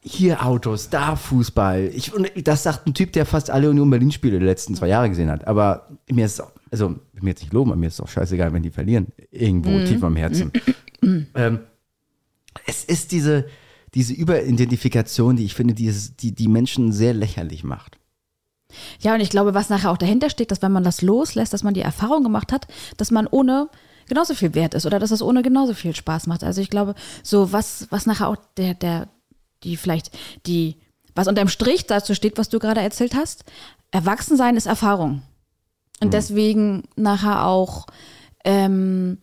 hier Autos, da Fußball. Ich, und das sagt ein Typ, der fast alle Union Berlin-Spiele der letzten zwei Jahre gesehen hat. Aber mir ist auch, also will mir jetzt nicht loben, aber mir ist auch scheißegal, wenn die verlieren. Irgendwo tief am Herzen. ähm, es ist diese, diese Überidentifikation, die ich finde, die, es- die die Menschen sehr lächerlich macht. Ja, und ich glaube, was nachher auch dahinter steckt, dass wenn man das loslässt, dass man die Erfahrung gemacht hat, dass man ohne genauso viel wert ist oder dass es ohne genauso viel Spaß macht. Also ich glaube, so was, was nachher auch der, der, die vielleicht, die, was unterm Strich dazu steht, was du gerade erzählt hast, Erwachsensein ist Erfahrung. Und deswegen nachher auch ähm,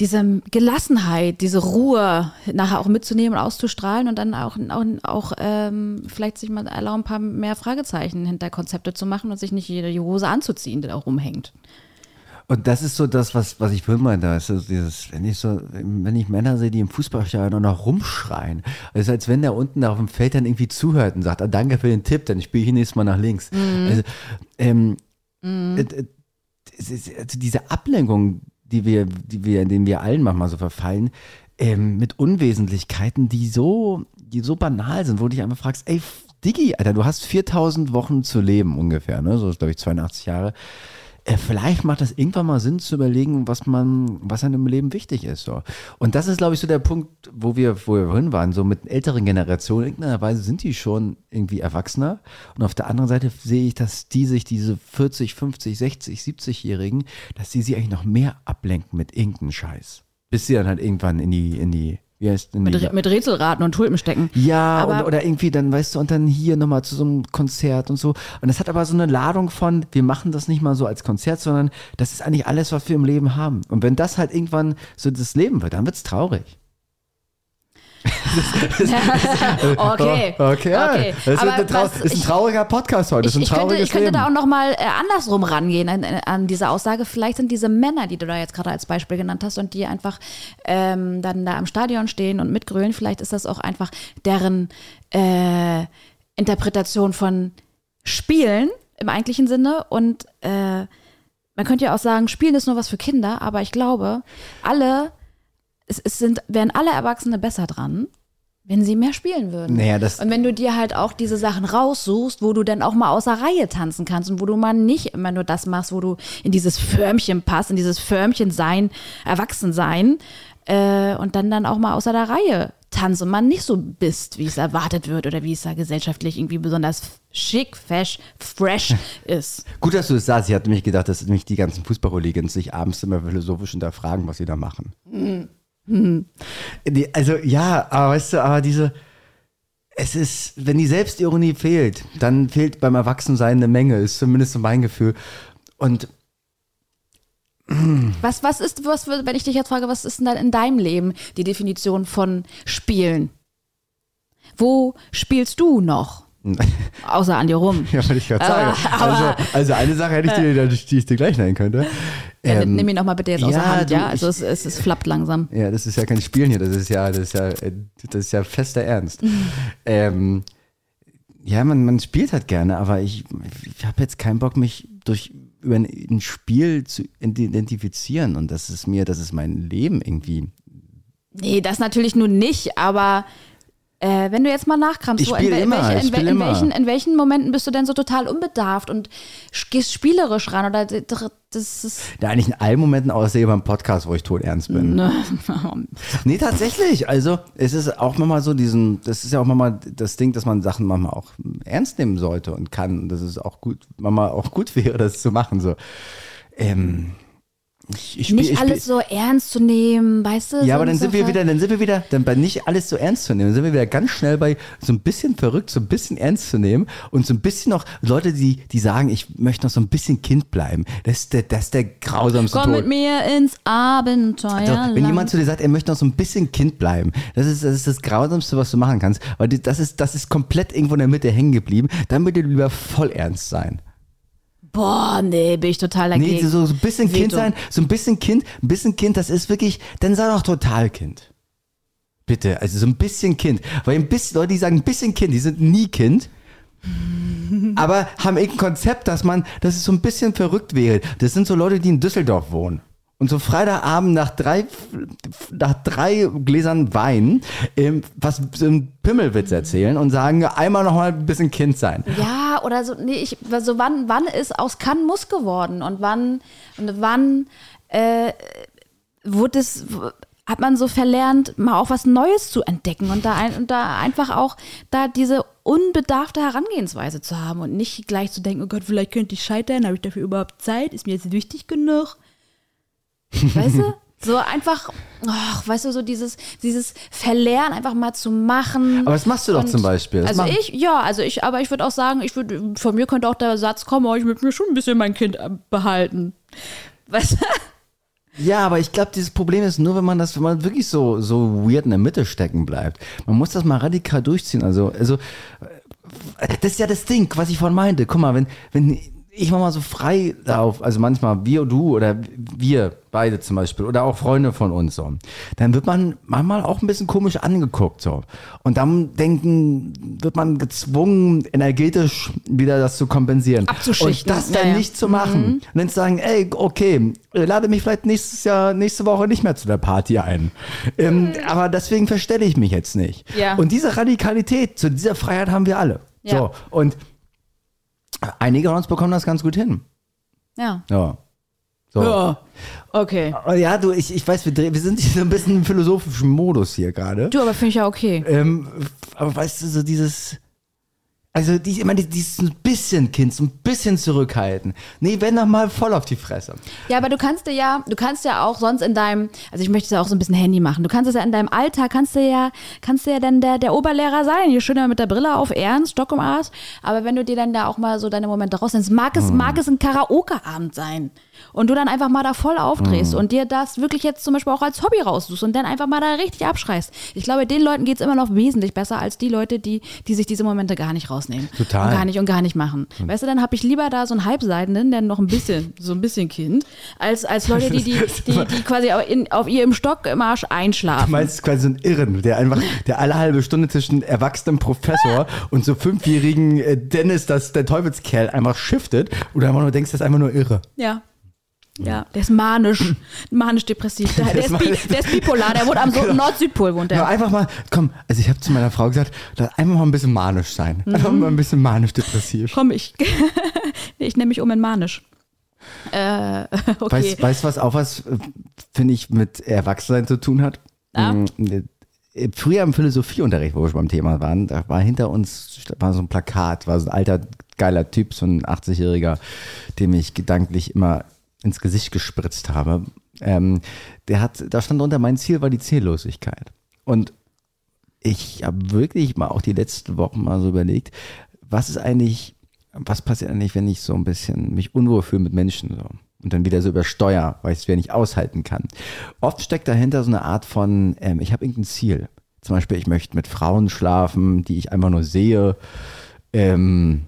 diese Gelassenheit, diese Ruhe nachher auch mitzunehmen und auszustrahlen und dann auch, auch, auch ähm, vielleicht sich mal erlauben, ein paar mehr Fragezeichen hinter Konzepte zu machen und sich nicht jede Hose anzuziehen, die da rumhängt. Und das ist so das, was, was ich will meinte. Also dieses, wenn ich so, wenn ich Männer sehe, die im Fußballstadion noch rumschreien, es ist als wenn der unten auf dem Feld dann irgendwie zuhört und sagt, ah, danke für den Tipp, dann spiele ich nächstes Mal nach links. Also, ähm, äh, äh, ist, also diese Ablenkung, die wir, die wir, in denen wir allen manchmal so verfallen, ähm, mit Unwesentlichkeiten, die so, die so banal sind, wo du dich einfach fragst, ey, Diggi, Alter, du hast 4000 Wochen zu leben ungefähr, ne? So ist, glaube ich, 82 Jahre. Äh, vielleicht macht das irgendwann mal Sinn zu überlegen, was man, was einem Leben wichtig ist. So. Und das ist, glaube ich, so der Punkt, wo wir, wo wir vorhin waren. So mit älteren Generationen, in irgendeiner Weise sind die schon irgendwie erwachsener. Und auf der anderen Seite sehe ich, dass die sich, diese 40, 50, 60, 70-Jährigen, dass die sie eigentlich noch mehr ablenken mit irgendeinem Scheiß. Bis sie dann halt irgendwann in die, in die, wie heißt die, Mit, mit Rätselraten und Tulpen stecken. ja, und, oder irgendwie dann, weißt du, und dann hier nochmal zu so einem Konzert und so. Und das hat aber so eine Ladung von, wir machen das nicht mal so als Konzert, sondern das ist eigentlich alles, was wir im Leben haben. Und wenn das halt irgendwann so das Leben wird, dann wird's traurig. okay. Okay, okay. Das ist, Aber ein, trau was ist ein ich- trauriger Podcast heute. Ist Ich, ich, könnte, ich könnte da auch noch mal äh, andersrum rangehen an, an diese Aussage. Vielleicht sind diese Männer, die du da jetzt gerade als Beispiel genannt hast und die einfach ähm, dann da am Stadion stehen und mitgrölen, vielleicht ist das auch einfach deren äh, Interpretation von Spielen im eigentlichen Sinne und äh, man könnte ja auch sagen, Spielen ist nur was für Kinder, aber ich glaube, alle, es, es sind, wären alle Erwachsene besser dran, wenn sie mehr spielen würden. Naja, das- und wenn du dir halt auch diese Sachen raussuchst, wo du dann auch mal außer Reihe tanzen kannst und wo du mal nicht immer nur das machst, wo du in dieses Förmchen passt, in dieses Förmchen sein, Erwachsensein, äh, und dann dann auch mal außer der Reihe Distanz und man nicht so bist, wie es erwartet wird oder wie es da gesellschaftlich irgendwie besonders schick, fesch, fresh ist. Gut, dass du das sagst. Ich hatte mich gedacht, dass nämlich die ganzen Fußballhooligans sich abends immer philosophisch hinterfragen, was sie da machen. Die, also ja, aber weißt du, aber diese, es ist, wenn die Selbstironie fehlt, dann fehlt beim Erwachsensein eine Menge, ist zumindest so mein Gefühl. Und Was, was ist, was, wenn ich dich jetzt frage, was ist denn dann in deinem Leben die Definition von Spielen? Wo spielst du noch? Außer an dir rum. ja, wollte ich gerade sagen. Also, also eine Sache hätte ich dir, die ich dir gleich nennen könnte. Ja, Ähm, nimm ihn mal bitte jetzt aus ja, der Hand, ja? Also es, es, es flappt langsam. Ja, das ist ja kein Spielen hier, das ist ja, das ist ja, äh, das ist ja fester Ernst. ähm, ja, man, man spielt halt gerne, aber ich, ich habe jetzt keinen Bock, mich durch über ein, ein Spiel zu identifizieren und das ist mir, das ist mein Leben irgendwie. Nee, das natürlich nun nicht, aber äh, wenn du jetzt mal nachkramst, so in, wel- immer, welche, in, wel- in, welchen, in welchen Momenten bist du denn so total unbedarft und gehst spielerisch ran oder das ist Ja, eigentlich in allen Momenten außer beim Podcast, wo ich tot ernst bin. Nee, tatsächlich. Also es ist auch manchmal so diesen, das ist ja auch manchmal das Ding, dass man Sachen manchmal auch ernst nehmen sollte und kann. Und dass es auch gut, manchmal auch gut wäre, das zu machen. So. Ähm, ich, ich spiel, nicht ich spiel, alles so ernst zu nehmen, weißt du? Ja, so aber dann sind wir ver- wieder, dann sind wir wieder, dann bei nicht alles so ernst zu nehmen, dann sind wir wieder ganz schnell bei so ein bisschen verrückt, so ein bisschen ernst zu nehmen und so ein bisschen noch Leute, die, die sagen, ich möchte noch so ein bisschen Kind bleiben. Das ist der, das ist der grausamste Komm Tod. mit mir ins Abenteuer. Also, wenn jemand zu dir sagt, er möchte noch so ein bisschen Kind bleiben, das ist, das ist das Grausamste, was du machen kannst, weil das ist, das ist komplett irgendwo in der Mitte hängen geblieben. Dann bitte lieber voll ernst sein. Boah, nee, bin ich total dagegen. Nee, so, so ein bisschen Kind Veto. sein, so ein bisschen Kind, ein bisschen Kind, das ist wirklich, dann sei doch total Kind. Bitte, also so ein bisschen Kind. Weil ein bisschen, Leute, die sagen ein bisschen Kind, die sind nie Kind. aber haben irgendein Konzept, dass man, dass es so ein bisschen verrückt wäre. Das sind so Leute, die in Düsseldorf wohnen. Und so Freitagabend nach drei, nach drei Gläsern Wein ähm, was so einen Pimmelwitz erzählen und sagen, einmal noch mal ein bisschen Kind sein. Ja, oder so, nee, ich, also wann, wann ist aus kann muss geworden und wann, und wann äh, wurde es, hat man so verlernt, mal auch was Neues zu entdecken und da, ein, und da einfach auch da diese unbedarfte Herangehensweise zu haben und nicht gleich zu denken, oh Gott, vielleicht könnte ich scheitern, habe ich dafür überhaupt Zeit, ist mir jetzt wichtig genug? Weißt du? So einfach, ach, weißt du, so dieses, dieses Verlernen einfach mal zu machen. Aber das machst du doch Und- zum Beispiel. Das Also machen- ich, ja, also ich, aber ich würde auch sagen, ich würde, von mir könnte auch der Satz kommen, oh, ich würde mir schon ein bisschen mein Kind äh, behalten. Weißt du? Ja, aber ich glaube, dieses Problem ist nur, wenn man das, wenn man wirklich so, so weird in der Mitte stecken bleibt. Man muss das mal radikal durchziehen. Also, also, äh, das ist ja das Ding, was ich vorhin meinte. Guck mal, wenn, wenn ich mal so frei auf, also manchmal wir, du oder wir beide zum Beispiel oder auch Freunde von uns so, dann wird man manchmal auch ein bisschen komisch angeguckt so. Und dann denken, wird man gezwungen, energetisch wieder das zu kompensieren. Abzuschichten. Und das dann Ja, ja. nicht zu machen. Und dann zu sagen, ey, okay, äh, lade mich vielleicht nächstes Jahr, nächste Woche nicht mehr zu der Party ein. Ähm, aber deswegen verstelle ich mich jetzt nicht. Ja. Und diese Radikalität, zu dieser Freiheit haben wir alle. So. Und einige von uns bekommen das ganz gut hin. Ja. Ja. So. Ja. Okay. Ja, du, ich, ich weiß, wir, dreh- wir sind hier so ein bisschen im philosophischen Modus hier gerade. Du, aber finde ich ja okay. Ähm, aber weißt du, so dieses. Also, die, immer die- dieses ein bisschen Kind, so ein bisschen zurückhalten. Nee, wenn doch mal voll auf die Fresse. Ja, aber du kannst dir ja, du kannst ja auch sonst in deinem, also ich möchte es ja auch so ein bisschen Handy machen. Du kannst es ja in deinem Alltag, kannst du ja, kannst du ja dann der, der Oberlehrer sein. Hier schön immer mit der Brille auf, ernst, Stock im Arsch. Aber wenn du dir dann da auch mal so deine Momente rausnimmst, mag es, mag es ein Karaoke-Abend sein. Und du dann einfach mal da voll aufdrehst und dir das wirklich jetzt zum Beispiel auch als Hobby raussuchst und dann einfach mal da richtig abschreist. Ich glaube, den Leuten geht es immer noch wesentlich besser als die Leute, die, die sich diese Momente gar nicht rausnehmen. Total. Und gar nicht und gar nicht machen. Weißt du, dann habe ich lieber da so einen Halbseidenen, der noch ein bisschen, so ein bisschen Kind, als, als Leute, die, die, die, die quasi auf, in, auf ihrem Stock im Arsch Du einschlafen. meinst quasi so einen Irren, der einfach, der alle halbe Stunde zwischen erwachsenem Professor und so fünfjährigen äh, Dennis, das der Teufelskerl einfach shiftet du einfach nur denkst, das ist einfach nur irre. Ja. Ja, der ist manisch, manisch-depressiv. Der, der, der ist bipolar, der wohnt am so Nord-Südpol, wohnt Ja, der. einfach mal, komm, also ich habe zu meiner Frau gesagt, lass einfach mal ein bisschen manisch sein. Einfach mal ein bisschen manisch-depressiv. Komm, ich, ich nenne mich um in manisch. Äh, okay. Weißt, du, was auch was, äh, finde ich, mit Erwachsensein zu tun hat? Ah. Mm, äh, früher im Philosophieunterricht, wo wir schon beim Thema waren, da war hinter uns war so ein Plakat, war so ein alter, geiler Typ, so ein 80-Jähriger, dem ich gedanklich immer ins Gesicht gespritzt habe. Ähm, der hat, da stand drunter, mein Ziel war die Ziellosigkeit. Und ich habe wirklich mal auch die letzten Wochen mal so überlegt, was ist eigentlich, was passiert eigentlich, wenn ich so ein bisschen mich unwohl fühle mit Menschen so und dann wieder so übersteuer, weil ich es wieder nicht aushalten kann. Oft steckt dahinter so eine Art von, ähm, ich habe irgendein Ziel. Zum Beispiel, ich möchte mit Frauen schlafen, die ich einfach nur sehe. Ähm,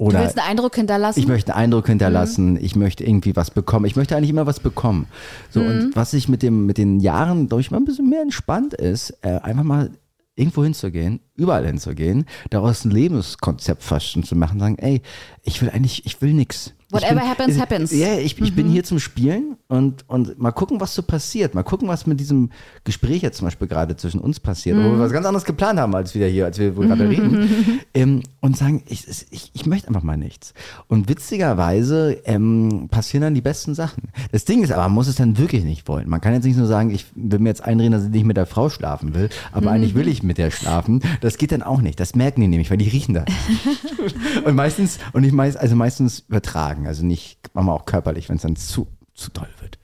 oder du willst einen Eindruck hinterlassen? ich möchte einen Eindruck hinterlassen, ich möchte irgendwie was bekommen. Ich möchte eigentlich immer was bekommen. So, und was sich mit, dem, mit den Jahren durch mal ein bisschen mehr entspannt ist, äh, einfach mal irgendwo hinzugehen, überall hinzugehen, daraus ein Lebenskonzept fast schon zu machen, sagen, ey, ich will eigentlich, ich will nix. Whatever ich happens, happens. Ja, ich, ich bin hier zum Spielen und, und mal gucken, was so passiert. Mal gucken, was mit diesem Gespräch jetzt zum Beispiel gerade zwischen uns passiert, wo wir was ganz anderes geplant haben, als wir hier, als wir wohl gerade reden. Ähm, und sagen, ich, ich, ich möchte einfach mal nichts. Und witzigerweise ähm, passieren dann die besten Sachen. Das Ding ist aber, man muss es dann wirklich nicht wollen. Man kann jetzt nicht nur sagen, ich will mir jetzt einreden, dass ich nicht mit der Frau schlafen will, aber eigentlich will ich mit der schlafen. Das geht dann auch nicht. Das merken die nämlich, weil die riechen das. und meistens, und ich meist, also meistens übertragen, also nicht, manchmal auch körperlich, wenn es dann zu, zu doll wird.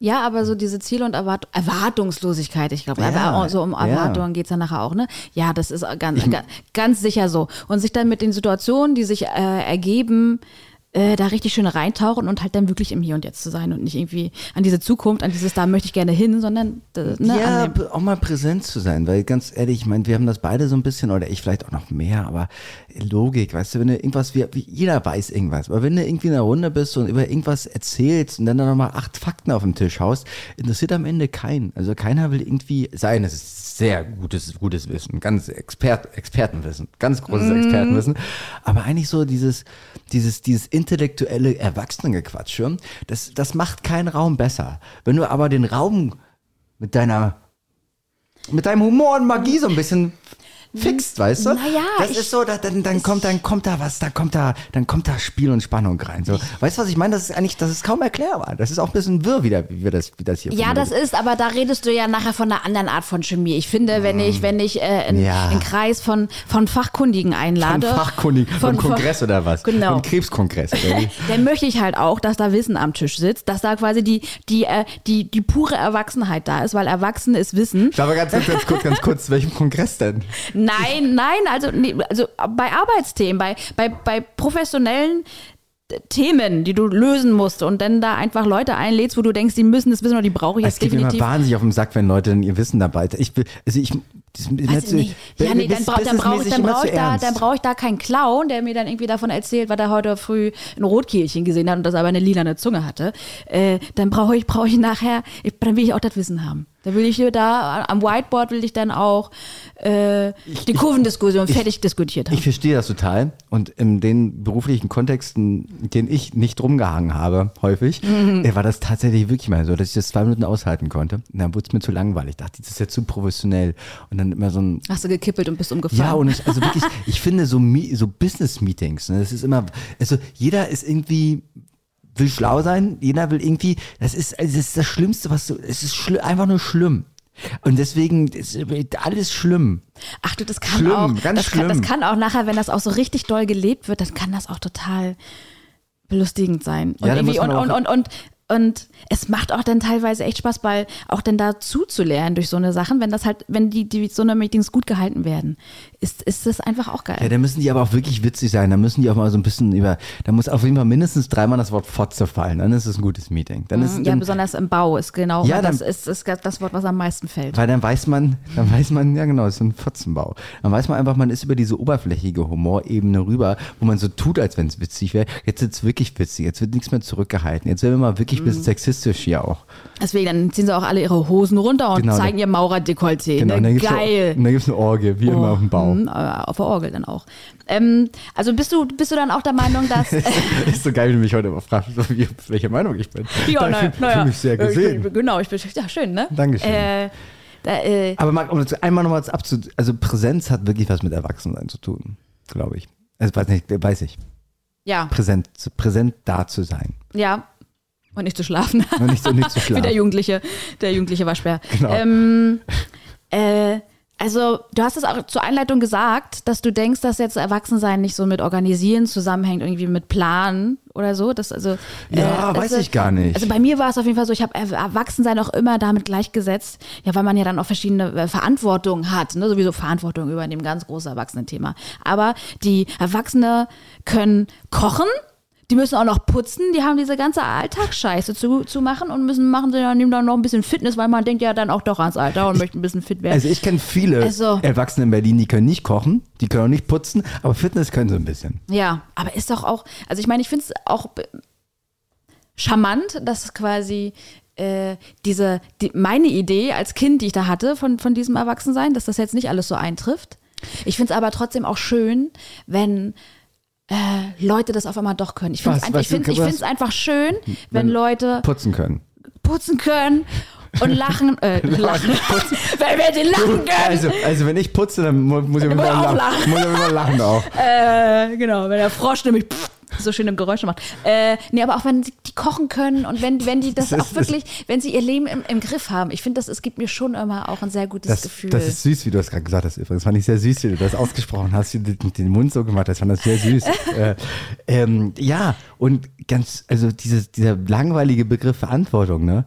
Ja, aber so diese Ziele und Erwart Erwartungslosigkeit, ich glaube, Ja, aber so um ja. Erwartungen geht's dann nachher auch, ne? Ja, das ist ganz, ga- ganz sicher so. Und sich dann mit den Situationen, die sich äh, ergeben, äh, da richtig schön reintauchen und halt dann wirklich im Hier und Jetzt zu sein und nicht irgendwie an diese Zukunft, an dieses da möchte ich gerne hin, sondern äh, ne, ja, dem, auch mal präsent zu sein, weil ganz ehrlich, ich meine, wir haben das beide so ein bisschen, oder ich vielleicht auch noch mehr, aber Logik, weißt du, wenn du irgendwas, wie, jeder weiß irgendwas, aber wenn du irgendwie in einer Runde bist und über irgendwas erzählst und dann da nochmal acht Fakten auf den Tisch haust, interessiert am Ende keinen. Also keiner will irgendwie sein, es ist sehr gutes, gutes Wissen, ganz Expert, Expertenwissen, ganz großes Expertenwissen, aber eigentlich so dieses, dieses, dieses intellektuelle Erwachsenengequatsche, das, das macht keinen Raum besser. Wenn du aber den Raum mit deiner mit deinem Humor und Magie so ein bisschen fixt, weißt du? Naja, das ich- ist so, da, dann, dann kommt, dann kommt da was, da kommt da, dann kommt da Spiel und Spannung rein. So, weißt du, was ich meine? Das ist eigentlich, das ist kaum erklärbar. Das ist auch ein bisschen wirr, wie, wie wir das, wie das hier. Ja, das ist, aber da redest du ja nachher von einer anderen Art von Chemie. Ich finde, wenn ich, wenn ich äh, einen, Ja. einen Kreis von, von Fachkundigen Ein einlade. Fachkundig, von, Kongress oder was? Genau. Von Krebskongress. Dann möchte ich halt auch, dass da Wissen am Tisch sitzt, dass da quasi die, die, äh, die, die pure Erwachsenheit da ist, weil Erwachsen ist Wissen. Ich glaube, ganz, ganz, ganz kurz, ganz kurz, welchem Kongress denn? Nein, nein, also, nee, also bei Arbeitsthemen, bei, bei, bei professionellen Themen, die du lösen musst und dann da einfach Leute einlädst, wo du denkst, die müssen das wissen oder die brauche ich Es jetzt geht mir immer definitiv. wahnsinnig auf den Sack, wenn Leute dann ihr Wissen dabei. Ich also ich. Das, Weiß ich nicht. Ja, nee, dann, brauch, dann brauche ich, brauch ich, da, dann brauch ich da keinen Clown, der mir dann irgendwie davon erzählt, was er heute früh ein Rotkehlchen gesehen hat und das aber eine lilane Zunge hatte. Äh, dann brauche ich, brauche ich nachher, ich, dann will ich auch das Wissen haben. Dann will ich da, am Whiteboard will ich dann auch äh, die Kurvendiskussion fertig diskutiert haben. Ich verstehe das total. Und in den beruflichen Kontexten, in denen ich nicht rumgehangen habe, häufig, Mhm. äh, war das tatsächlich wirklich mal so, dass ich das zwei Minuten aushalten konnte. Und dann wurde es mir zu langweilig. Ich dachte, das ist ja zu professionell. Und dann immer so ein. Hast du gekippelt und bist umgefallen. Ja, und ich, also wirklich, ich finde so, so Business-Meetings, ne, das ist immer, also jeder ist irgendwie, will schlau sein, jeder will irgendwie, das ist, also das ist das Schlimmste, was du, es ist einfach nur schlimm. Und deswegen ist alles schlimm. Ach du, das kann Schlimm, auch, ganz das, kann, das schlimm. kann auch nachher, wenn das auch so richtig doll gelebt wird, dann kann das auch total belustigend sein. Und, Ja, und, und, und, und, und es macht auch dann teilweise echt Spaß, weil auch dann dazu zu lernen durch so eine Sachen, wenn das halt, wenn die, die so eine Meetings gut gehalten werden, ist, ist das einfach auch geil. Ja, da müssen die aber auch wirklich witzig sein. Da müssen die auch mal so ein bisschen über, da muss auf jeden Fall mindestens dreimal das Wort Fotze fallen. Dann ist es ein gutes Meeting. Dann ist, ja, dann, besonders im Bau ist genau Ja, das dann- ist, ist das Wort, was am meisten fällt. weil dann weiß man, dann weiß man, ja genau, es ist ein Fotzenbau. Dann weiß man einfach, man ist über diese oberflächige Humorebene rüber, wo man so tut, als wenn es witzig wäre. Jetzt ist es wirklich witzig. Jetzt wird nichts mehr zurückgehalten. Jetzt werden wir mal wirklich ein Mhm. bisschen sexistisch hier auch. Deswegen, dann ziehen sie auch alle ihre Hosen runter und Genau, zeigen ihr Maurerdekolleté. Genau, ne? dann Geil. Und dann gibt es eine Orgie, wie immer auf dem Bau. Mhm, auf der Orgel dann auch. Ähm, also bist du, bist du dann auch der Meinung, dass. ist so geil, wenn du mich heute immer fragst, so wie, welche Meinung ich bin. ja, ich fühle fühl mich sehr Äh, ich gesehen. bin- Genau, ich bin ja schön, ne? Dankeschön. Äh, da, äh, Aber mal, um das einmal nochmal abzu... Also Präsenz hat wirklich was mit Erwachsensein zu tun, glaube ich. Also weiß nicht, weiß ich. ja, Präsent, präsent da zu sein. ja. Und nicht zu schlafen. Und nicht, so- nicht zu Wie der schlafen. Jugendliche, der jugendliche Waschbär. Genau. Ähm, Äh, also, du hast es auch zur Einleitung gesagt, dass du denkst, dass jetzt Erwachsensein nicht so mit Organisieren zusammenhängt, irgendwie mit Planen oder so. Das, also, Ja, äh, weiß also, ich gar nicht. Also bei mir war es auf jeden Fall so, ich habe Erwachsensein auch immer damit gleichgesetzt, ja, weil man ja dann auch verschiedene äh, Verantwortungen hat, ne? sowieso Verantwortung über dem ganz großen Erwachsenen-Thema. Aber die Erwachsene können kochen, die müssen auch noch putzen, die haben diese ganze Alltagsscheiße zu, zu machen und müssen machen sie dann, dann noch ein bisschen Fitness, weil man denkt ja dann auch doch ans Alter und möchte ein bisschen fit werden. Also ich kenne viele Also- Erwachsene in Berlin, die können nicht kochen, die können auch nicht putzen, aber Fitness können sie ein bisschen. Ja, aber ist doch auch, also ich meine, ich finde es auch charmant, dass quasi äh, diese, die, meine Idee als Kind, die ich da hatte von, von diesem Erwachsensein, dass das jetzt nicht alles so eintrifft. Ich finde es aber trotzdem auch schön, wenn äh, Leute das auf einmal doch können. Ich finde es ich find, ich find's einfach schön, wenn Wenn- Leute Putzen können. putzen können und lachen, äh, lachen, wenn wir die lachen können. Also, also wenn ich putze, dann mu- muss ich immer lachen. lachen. Muss ich immer lachen auch. Äh, genau, wenn der Frosch nämlich pff, so schöne Geräusche macht. Äh, nee, aber auch wenn sie die kochen können und wenn, wenn die das Das auch wirklich, wenn sie ihr Leben im, im Griff haben. Ich finde, das es gibt mir schon immer auch ein sehr gutes Das, Gefühl. das ist süß, wie du das gerade gesagt hast. Übrigens fand ich sehr süß, wie du das ausgesprochen hast, wie du den, den Mund so gemacht hast. Fand das sehr süß. äh, ähm, ja, und ganz, also dieses, dieser langweilige Begriff Verantwortung, ne?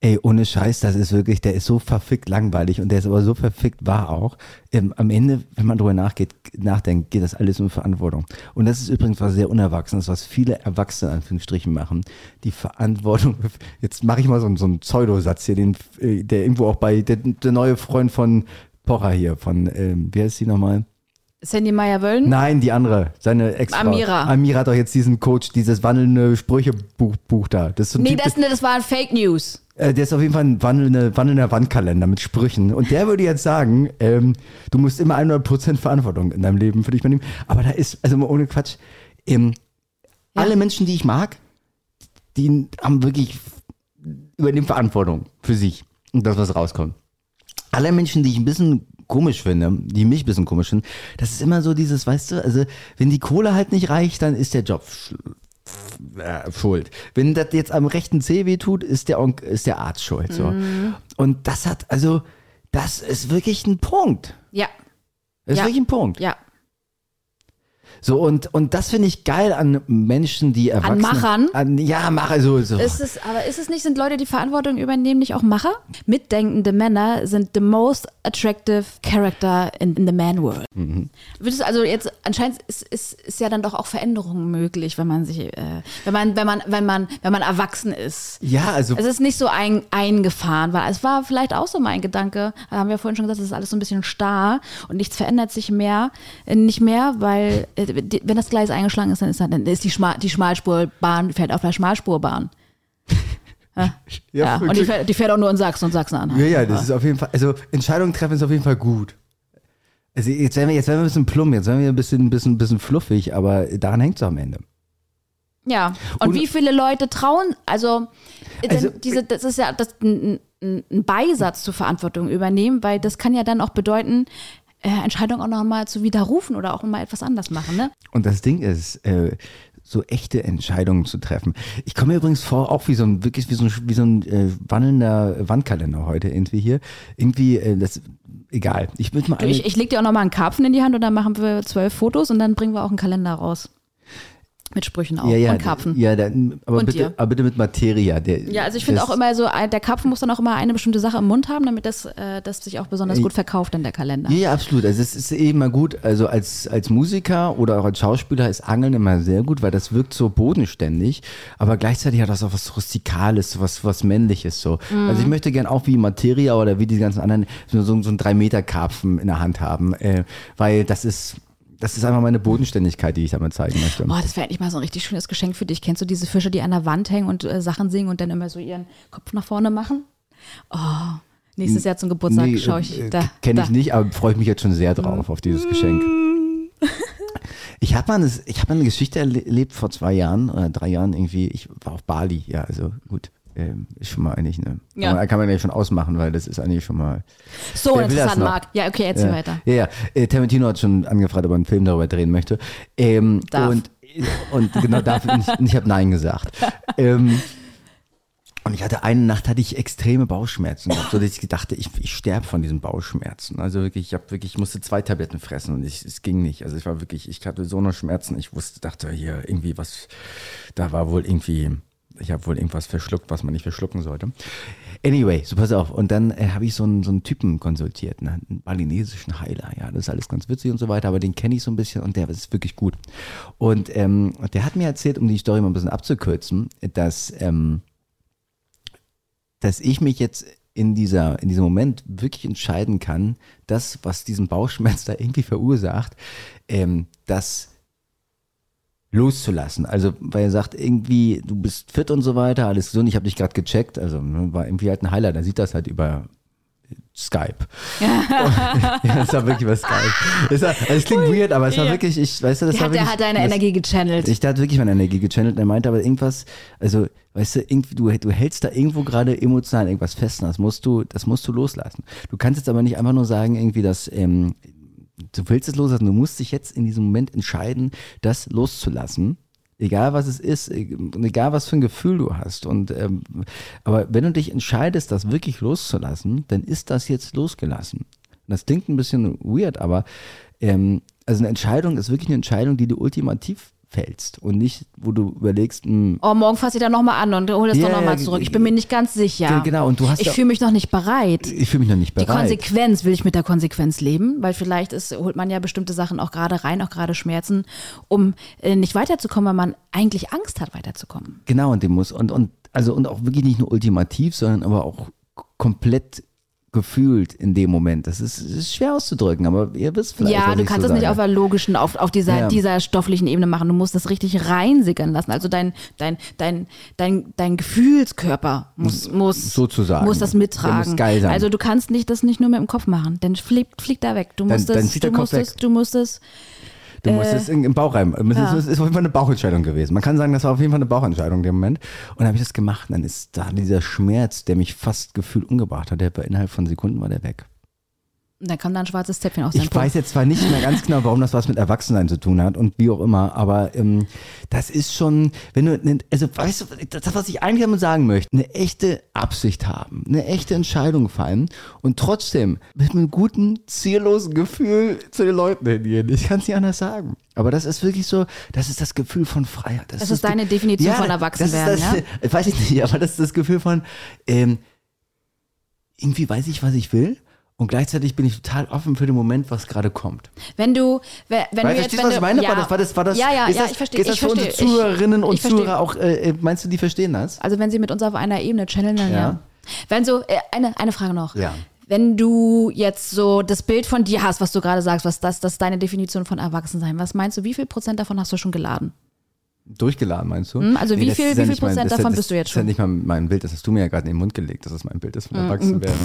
Ey, ohne Scheiß, das ist wirklich, der ist so verfickt langweilig und der ist aber so verfickt wahr auch. Ähm, am Ende, wenn man drüber nachgeht, nachdenkt, geht das alles um Verantwortung. Und das ist übrigens was sehr Unerwachsenes, was viele Erwachsene in Anführungsstrichen machen. Die Verantwortung, jetzt mache ich mal so, einen- so einen Pseudosatz hier, den, äh, der irgendwo auch bei, der, der neue Freund von Pocher hier, von, ähm, wie heißt sie nochmal? Sandy Meyer-Wöllen? Nein, die andere, seine ex Amira. Amira hat doch jetzt diesen Coach, dieses wandelnde Sprüchebuch Buch da. Das ist so Nee, Typ, das, nee, das waren Fake News. Äh, der ist auf jeden Fall ein wandelnder, wandelnder Wandkalender mit Sprüchen. Und der würde jetzt sagen, ähm, du musst immer 100% Verantwortung in deinem Leben für dich übernehmen. Aber da ist, also mal ohne Quatsch, ähm, Ja. alle Menschen, die ich mag, die haben wirklich übernehmen Verantwortung für sich und das, was rauskommt. Alle Menschen, die ich ein bisschen komisch finde, die mich ein bisschen komisch finden, das ist immer so dieses, weißt du, also wenn die Kohle halt nicht reicht, dann ist der Job äh, schuld. Wenn das jetzt am rechten Zeh weh tut, ist der, Onk ist der Arzt schuld. So. Und das hat, also, das ist wirklich ein Punkt. Ja, Das ist Ja. wirklich ein Punkt. ja. So, und, und das finde ich geil an Menschen, die erwachsen Machern? An, ja, Macher, so. so. Ist es, aber ist es nicht, sind Leute, die Verantwortung übernehmen, nicht auch Macher? Mitdenkende Männer sind the most attractive character in, in the man world. Würdest du also jetzt, anscheinend ist, ist, ist ja dann doch auch Veränderung möglich, wenn man sich, äh, wenn man, wenn man, wenn man, wenn man erwachsen ist. ja, also. Es ist nicht so ein, eingefahren, weil es war vielleicht auch so mein Gedanke, da haben wir vorhin schon gesagt, es ist alles so ein bisschen starr und nichts verändert sich mehr, äh, nicht mehr, weil äh, wenn das Gleis eingeschlagen ist, dann ist, dann ist die, Schmal, die Schmalspurbahn, fährt auf der Schmalspurbahn. Ja, ja. und die fährt, die fährt auch nur in Sachsen und Sachsen-Anhalt. Ja, ja, das ist auf jeden Fall, also Entscheidungen treffen ist auf jeden Fall gut. Also jetzt werden wir, jetzt werden wir ein bisschen plump, jetzt werden wir ein bisschen, ein bisschen, ein bisschen fluffig, aber daran hängt es am Ende. Ja, und, Und- wie viele Leute trauen, also, Also- diese, das ist ja das, ein ein Beisatz zur Verantwortung übernehmen, weil das kann ja dann auch bedeuten, äh, Entscheidungen auch nochmal zu widerrufen oder auch mal etwas anders machen, ne? Und das Ding ist, äh, so echte Entscheidungen zu treffen. Ich komme mir übrigens vor, auch wie so ein, wirklich wie so ein, wie so ein äh, wandelnder Wandkalender heute irgendwie hier. Irgendwie, äh, das, egal. Ich mal Du, ich, ich leg dir auch nochmal einen Karpfen in die Hand und dann machen wir zwölf Fotos und dann bringen wir auch einen Kalender raus. Mit Sprüchen auch ja, ja, und Karpfen. Ja, dann, aber, Und bitte, dir? aber bitte mit Materia. Der, Ja, also ich finde auch immer so, ein- der Karpfen muss dann auch immer eine bestimmte Sache im Mund haben, damit das, äh, das sich auch besonders gut verkauft in der Kalender. Ja, ja, absolut. Also es ist eben mal gut, also als, als Musiker oder auch als Schauspieler ist Angeln immer sehr gut, weil das wirkt so bodenständig, aber gleichzeitig hat das auch was Rustikales, was, was Männliches so. Also ich möchte gern auch wie Materia oder wie die ganzen anderen so, so, so einen 3-Meter-Karpfen in der Hand haben, äh, weil das ist, das ist einfach meine Bodenständigkeit, die ich damit zeigen möchte. Boah, das wäre endlich mal so ein richtig schönes Geschenk für dich. Kennst du diese Fische, die an der Wand hängen und äh, Sachen singen und dann immer so ihren Kopf nach vorne machen? Oh, nächstes Jahr zum Geburtstag Nee, schaue ich äh, da. Kenne ich nicht, aber freue ich mich jetzt schon sehr drauf, auf dieses Geschenk. Ich habe mal, eine- ich hab mal eine Geschichte erle- erlebt vor zwei Jahren oder drei Jahren irgendwie. Ich war auf Bali, ja, also gut. Ähm, Ist schon mal eigentlich eine. Ja. Kann, man, kann man ja schon ausmachen, weil das ist eigentlich schon mal. So interessant, noch? Marc. Ja, okay, erzähl ja, weiter. Ja, ja. Äh, Tarantino hat schon angefragt, ob er einen Film darüber drehen möchte. Ähm, Darf. Und, und genau darf. und ich, ich habe Nein gesagt. ähm, Und ich hatte eine Nacht hatte ich extreme Bauchschmerzen, gehabt, so dass ich dachte, ich, ich sterbe von diesen Bauchschmerzen. Also wirklich, ich habe wirklich, ich musste zwei Tabletten fressen und ich, es ging nicht. Also ich war wirklich, ich hatte so eine Schmerzen. Ich wusste, dachte hier irgendwie was, da war wohl irgendwie, ich habe wohl irgendwas verschluckt, was man nicht verschlucken sollte. Anyway, so pass auf. Und dann äh, habe ich so einen, so einen Typen konsultiert, ne? einen balinesischen Heiler. Ja, das ist alles ganz witzig und so weiter, aber den kenne ich so ein bisschen und der ist wirklich gut. Und ähm, der hat mir erzählt, um die Story mal ein bisschen abzukürzen, dass, ähm, dass ich mich jetzt in, dieser, in diesem Moment wirklich entscheiden kann, das, was diesen Bauchschmerz da irgendwie verursacht, ähm, das loszulassen. Also, weil er sagt, irgendwie, du bist fit und so weiter, alles gesund, ich habe dich gerade gecheckt, also ne, war irgendwie halt ein Heiler, da sieht das halt über Skype. ja, das war wirklich über Skype. Es, war, also es klingt weird, aber es war Ja. wirklich, ich, weißt du, das Der war hat, der wirklich, hat deine das, Energie gechannelt. Ich, der hat wirklich meine Energie gechannelt und er meinte aber irgendwas, also, weißt du, irgendwie, du, du hältst da irgendwo gerade emotional irgendwas fest und das musst du, das musst du loslassen. Du kannst jetzt aber nicht einfach nur sagen, irgendwie, dass, ähm, du willst es loslassen, du musst dich jetzt in diesem Moment entscheiden, das loszulassen. Egal was es ist, e- egal was für ein Gefühl du hast. Und ähm, aber wenn du dich entscheidest, das wirklich loszulassen, dann ist das jetzt losgelassen. Das klingt ein bisschen weird, aber ähm, also eine Entscheidung ist wirklich eine Entscheidung, die du ultimativ fällst und nicht, wo du überlegst, hm, Oh, morgen fass ich da nochmal an und hol das Ja, doch nochmal zurück. Ich bin mir nicht ganz sicher. Ge- genau, und du hast Ich fühle mich noch nicht bereit. ich fühle mich noch nicht Die bereit. Konsequenz, will ich mit der Konsequenz leben? Weil vielleicht ist, holt man ja bestimmte Sachen auch gerade rein, auch gerade Schmerzen, um äh, nicht weiterzukommen, weil man eigentlich Angst hat, weiterzukommen. Genau, und dem muss, und, und, also, und auch wirklich nicht nur ultimativ, sondern aber auch komplett gefühlt in dem Moment. Das ist, ist schwer auszudrücken, aber ihr wisst vielleicht. ja, du kannst so das nicht sage. auf der logischen, auf, auf dieser, Ja. dieser stofflichen Ebene machen. Du musst das richtig reinsickern lassen. Also dein, dein, dein, dein, dein Gefühlskörper muss, muss, Sozusagen. muss das mittragen. muss geil sein. Also du kannst nicht das nicht nur mit dem Kopf machen. Dann fliegt, fliegt da weg. Du Dann- musst dann es, fliegt du musst es, weg. du musst es. Du musst es in- im Bauch rein. Es ja. ist, ist auf jeden Fall eine Bauchentscheidung gewesen. Man kann sagen, das war auf jeden Fall eine Bauchentscheidung in dem Moment. Und dann habe ich das gemacht. Und dann ist da dieser Schmerz, der mich fast gefühlt umgebracht hat, der war innerhalb von Sekunden war der weg. Dann kam da ein schwarzes Zäpfchen aus Ich weiß jetzt zwar nicht mehr ganz genau, warum das was mit Erwachsensein zu tun hat und wie auch immer, aber ähm, das ist schon, wenn du, ne- also weißt du, das, was ich eigentlich damit sagen möchte, eine echte Absicht haben, eine echte Entscheidung fallen und trotzdem mit einem guten, ziellosen Gefühl zu den Leuten hingehen. Ich kann es nicht anders sagen. Aber das ist wirklich so, das ist das Gefühl von Freiheit. Das ist deine Definition von Erwachsenwerden, das ist das, Weiß ich nicht, aber das ist das Gefühl von, ähm, irgendwie weiß ich, was ich will. Und gleichzeitig bin ich total offen für den Moment, was gerade kommt. Wenn du, wenn, Weil, du jetzt, wenn was du, ich meine? Ja, War das, war das, war das, ja, ja, ist ja, das, ich verstehe. Ist das ich für unsere verstehe. Zuhörerinnen und ich. Zuhörer auch, äh, meinst du, die verstehen das? Also wenn sie mit uns auf einer Ebene channeln, dann ja. Ja. Wenn so, äh, eine, eine Frage noch. Ja. Wenn du jetzt so das Bild von dir hast, was du gerade sagst, was das, das ist deine Definition von Erwachsensein, was meinst du, wie viel Prozent davon hast du schon geladen? Durchgeladen, meinst du? Hm, also wie das viel- wie viel mein- Prozent ist davon das, bist du jetzt Das ist ja schon? nicht mal mein Bild, das hast du mir ja gerade in den Mund gelegt, dass das mein Bild ist von Erwachsenwerden.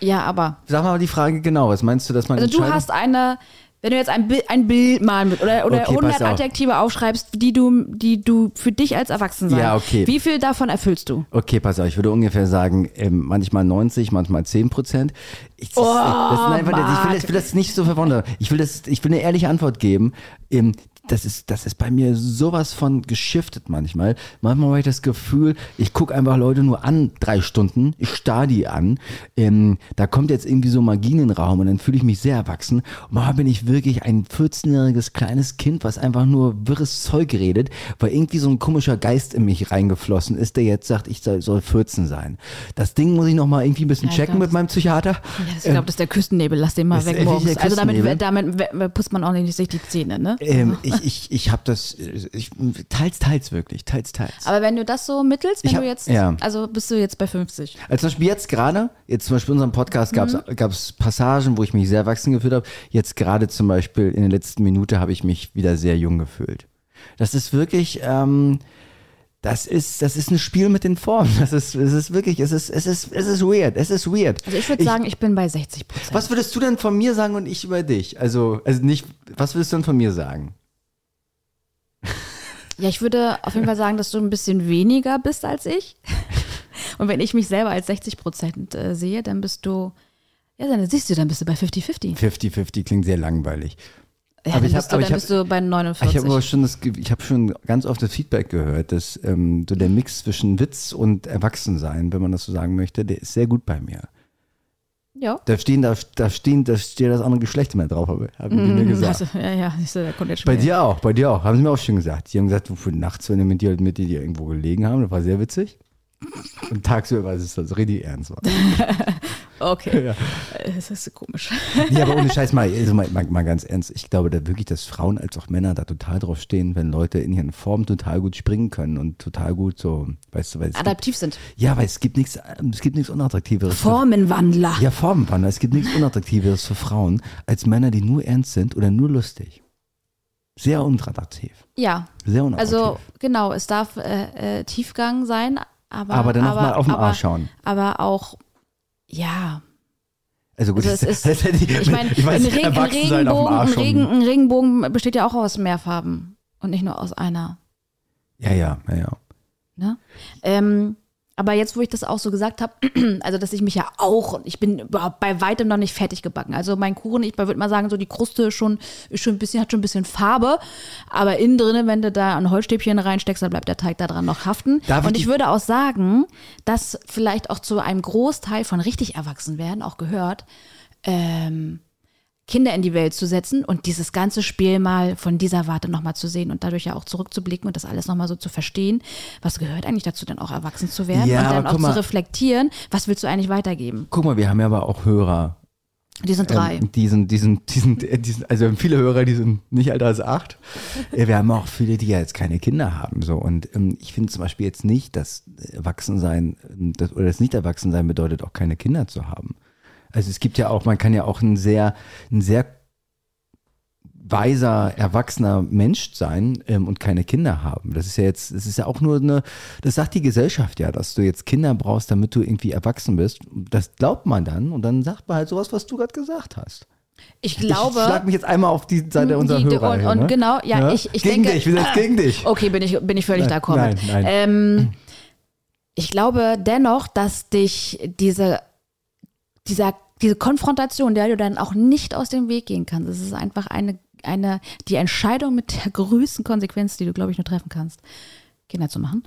Ja, aber. Sag mal die Frage genau, was meinst du, dass man Also du hast eine, wenn du jetzt ein, Bild, ein Bild malen willst oder, oder Okay, pass 100 auf. Adjektive aufschreibst, die du, die du für dich als Erwachsensein, Ja, okay. wie viel davon erfüllst du? Okay, pass auf, ich würde ungefähr sagen, ähm, manchmal 90, manchmal 10 Prozent. Ich, Oh, das ich, will das, ich will das nicht so verwundern. Ich will, das, ich will eine ehrliche Antwort geben. Ähm, das ist, das ist bei mir sowas von geschiftet manchmal. Manchmal habe ich das Gefühl, ich gucke einfach Leute nur an, drei Stunden, ich starr die an. Ähm, da kommt jetzt irgendwie so Magie in den Raum und dann fühle ich mich sehr erwachsen. Und manchmal bin ich wirklich ein 14-jähriges kleines Kind, was einfach nur wirres Zeug redet, weil irgendwie so ein komischer Geist in mich reingeflossen ist, der jetzt sagt, ich soll, soll 14 sein. Das Ding muss ich nochmal irgendwie ein bisschen Ja, checken glaub, mit meinem Psychiater. Ja, ich glaube, das ist der Küstennebel, lass den mal weg morgens. Also damit, damit we- putzt man auch nicht sich die Zähne, ne? Ähm, ich ich, ich habe das, äh, ich, teils, teils wirklich, teils, teils. Aber wenn du das so mittelst, wenn hab- du jetzt, ja. also bist du jetzt bei 50. Also zum Beispiel jetzt gerade, jetzt zum Beispiel in unserem Podcast gab es Passagen, wo ich mich sehr erwachsen gefühlt habe. Jetzt gerade zum Beispiel in der letzten Minute habe ich mich wieder sehr jung gefühlt. Das ist wirklich, ähm, das ist, das ist ein Spiel mit den Formen. Das ist, es ist wirklich, es ist, es ist, es ist weird. Es ist weird. Also ich würde sagen, ich bin bei 60 Prozent. Was würdest du denn von mir sagen und ich über dich? Also, also nicht, was würdest du denn von mir sagen? Ja, ich würde auf jeden Fall sagen, dass du ein bisschen weniger bist als ich. Und wenn ich mich selber als 60 Prozent äh, sehe, dann bist du, ja, dann siehst du, dann bist du bei 50-50. 50-50 klingt sehr langweilig. Ja, Aber dann ich hab- bist, du, aber dann ich hab- bist du bei 49. Ich habe aber schon das, Ge- ich habe schon ganz oft das Feedback gehört, dass ähm, so der Mix zwischen Witz und Erwachsensein, wenn man das so sagen möchte, der ist sehr gut bei mir. Ja. Da stehen, da, da stehen, da steht das andere Geschlecht immer drauf, habe haben die mir gesagt. Also, ja, ja, ich so, Bei dir auch, bei dir auch, haben sie mir auch schon gesagt. Die haben gesagt, wofür nachts, wenn die mit dir, mit dir irgendwo gelegen haben, das war sehr witzig. Und tagsüber war es das richtig ernst. Okay. Ja. Das ist komisch. Nee, aber ohne Scheiß mal, also mal, mal, mal ganz ernst. Ich glaube da wirklich, dass Frauen als auch Männer da total drauf stehen, wenn Leute in ihren Formen total gut springen können und total gut so, weißt du, weil es gibt, Adaptiv sind. ja, weil es gibt nichts, es gibt nichts Unattraktiveres. für- Formenwandler. Ja, Formenwandler. Es gibt nichts Unattraktiveres für Frauen als Männer, die nur ernst sind oder nur lustig. Sehr unattraktiv. Ja. Sehr unattraktiv. Also genau, es darf äh, äh, Tiefgang sein, aber aber dann noch mal auf den aber, Arsch schauen. Aber auch, ja. Also gut, Also das, ist- das hätte Ich meine, ich weiß, ein, Reg ein, Regenbogen, ein. Regen, ein Regenbogen besteht ja auch aus mehr Farben und nicht nur aus einer. Ja, ja, ja, ja. Ne? Ähm, aber jetzt, wo ich das auch so gesagt habe, also dass ich mich ja auch, ich bin überhaupt bei weitem noch nicht fertig gebacken. Also mein Kuchen, ich würde mal sagen, so die Kruste schon, ist schon ein bisschen, hat schon ein bisschen Farbe, aber innen drin, wenn du da ein Holzstäbchen reinsteckst, dann bleibt der Teig da dran noch haften. Darf ich Und ich die- würde auch sagen, dass vielleicht auch zu einem Großteil von richtig erwachsen werden auch gehört, ähm, Kinder in die Welt zu setzen und dieses ganze Spiel mal von dieser Warte nochmal zu sehen und dadurch ja auch zurückzublicken und das alles nochmal so zu verstehen. Was gehört eigentlich dazu, dann auch erwachsen zu werden Ja, und dann auch guck zu mal. reflektieren, was willst du eigentlich weitergeben? Guck mal, wir haben ja aber auch Hörer. Die sind drei. Ähm, die sind, die sind, die sind, äh, die sind, also wir haben viele Hörer, die sind nicht älter als acht. Wir haben auch viele, die ja jetzt keine Kinder haben. So. Und ähm, ich finde zum Beispiel jetzt nicht, dass Erwachsensein, ähm, das, oder das Nicht-Erwachsensein bedeutet auch keine Kinder zu haben. Also es gibt ja auch, man kann ja auch ein sehr, ein sehr weiser, erwachsener Mensch sein ähm, und keine Kinder haben. Das ist ja jetzt, das ist ja auch nur eine, das sagt die Gesellschaft ja, dass du jetzt Kinder brauchst, damit du irgendwie erwachsen bist. Das glaubt man dann und dann sagt man halt sowas, was du gerade gesagt hast. Ich glaube. Ich schlag mich jetzt einmal auf die Seite unserer die, Hörer. und, und ne? genau, ja, ich, ich gegen denke. dich, wir sind jetzt gegen dich. Okay, bin ich, bin ich völlig d'accord nein, nein. Ähm, ich glaube dennoch, dass dich diese, dieser, diese Konfrontation, der du dann auch nicht aus dem Weg gehen kannst, es ist einfach eine, eine, die Entscheidung mit der größten Konsequenz, die du, glaube ich, nur treffen kannst, Kinder zu machen.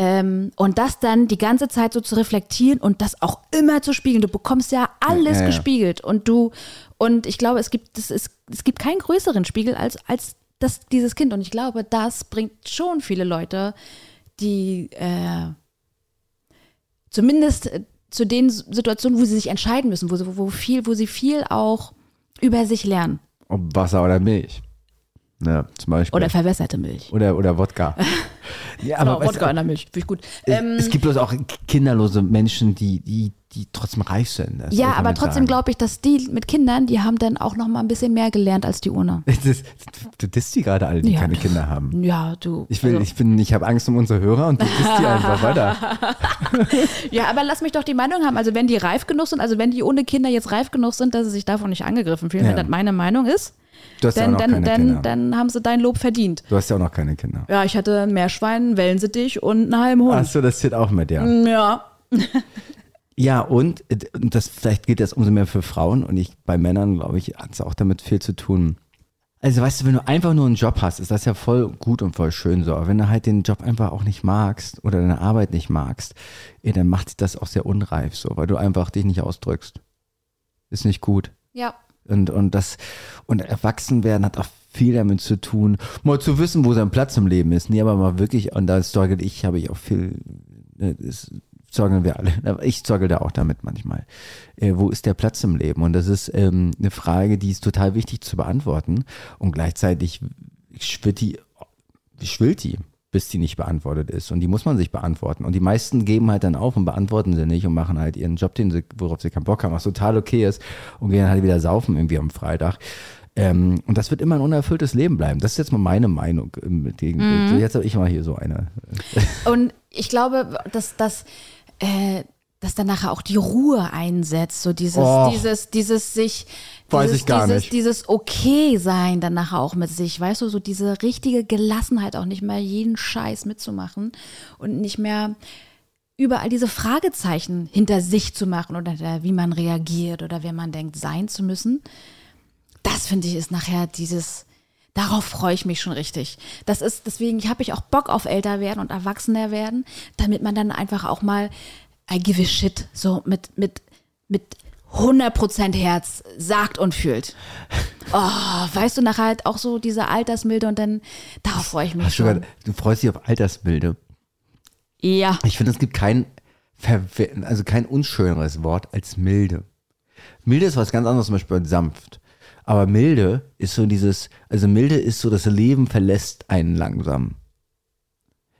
Ähm, und das dann die ganze Zeit so zu reflektieren und das auch immer zu spiegeln. Du bekommst ja alles Ja, ja. gespiegelt und du, und ich glaube, es gibt, es, ist, es gibt keinen größeren Spiegel als, als das, dieses Kind. Und ich glaube, das bringt schon viele Leute, die äh, zumindest zu den Situationen, wo sie sich entscheiden müssen, wo, sie, wo, viel, wo sie viel auch über sich lernen. Ob Wasser oder Milch. Ja, zum Beispiel. Oder verwässerte Milch. oder, oder Wodka. ja, aber Genau, weißt du, Wodka in der Milch, finde ich gut. es- Ähm, es gibt bloß auch kinderlose Menschen, die, die, die trotzdem reif sind. Ja, aber trotzdem glaube ich, dass die mit Kindern, die haben dann auch noch mal ein bisschen mehr gelernt als die ohne. Das Du disst die gerade alle, die Ja. keine Kinder haben. Ja, du. Ich will, also- ich bin, ich habe Angst um unsere Hörer und du disst die einfach weiter. Ja, aber lass mich doch die Meinung haben. Also wenn die reif genug sind, also wenn die ohne Kinder jetzt reif genug sind, dass sie sich davon nicht angegriffen fühlen, Ja. wenn das meine Meinung ist, Du hast ja auch dann, noch dann, keine dann, Kinder. dann haben sie dein Lob verdient. Du hast ja auch noch keine Kinder. Ja, ich hatte ein Meerschwein, Wellensittich und einen halben Hund. Achso, das zählt auch mit, ja. Ja. Ja, und das vielleicht gilt das umso mehr für Frauen und ich bei Männern, glaube ich, hat es auch damit viel zu tun. Also weißt du, wenn du einfach nur einen Job hast, ist das ja voll gut und voll schön so. Aber wenn du halt den Job einfach auch nicht magst oder deine Arbeit nicht magst, eh, dann macht dich das auch sehr unreif so, weil du einfach dich nicht ausdrückst. Ist nicht gut. Ja. Und, und das, und Erwachsenwerden hat auch viel damit zu tun, mal zu wissen, wo sein Platz im Leben ist. Nee, aber mal wirklich, und da struggle ich, habe ich auch viel, ne, das strugglen wir alle. Aber ich struggle da auch damit manchmal. Äh, wo ist der Platz im Leben? Und das ist ähm, eine Frage, die ist total wichtig zu beantworten. Und gleichzeitig schwillt die, schwillt die, bis die nicht beantwortet ist. Und die muss man sich beantworten. Und die meisten geben halt dann auf und beantworten sie nicht und machen halt ihren Job, den sie, worauf sie keinen Bock haben, was total okay ist, und gehen halt wieder saufen irgendwie am Freitag. Ähm, und das wird immer ein unerfülltes Leben bleiben. Das ist jetzt mal meine Meinung. ähm, Gegen, so, Jetzt habe ich mal hier so eine. Und ich glaube, dass, dass, äh, dass dann nachher auch die Ruhe einsetzt, so dieses, Och. dieses, dieses sich, Weiß dieses, ich gar dieses, nicht. dieses Okay sein dann nachher auch mit sich, weißt du, so diese richtige Gelassenheit auch nicht mehr jeden Scheiß mitzumachen und nicht mehr überall diese Fragezeichen hinter sich zu machen oder wie man reagiert oder wer man denkt sein zu müssen. Das finde ich ist nachher dieses, Darauf freue ich mich schon richtig. Das ist, deswegen habe ich auch Bock auf älter werden und erwachsener werden, damit man dann einfach auch mal I give a shit, so mit, mit, mit 100% Herz sagt und fühlt. Oh, weißt du, nachher halt auch so diese Altersmilde und dann, darauf freue ich mich du, schon. grad, du freust dich auf Altersbilde. Ja, Ich finde, es gibt kein, also kein unschöneres Wort als milde. Milde ist was ganz anderes, zum Beispiel als sanft. Aber milde ist so dieses, also milde ist so, das Leben verlässt einen langsam.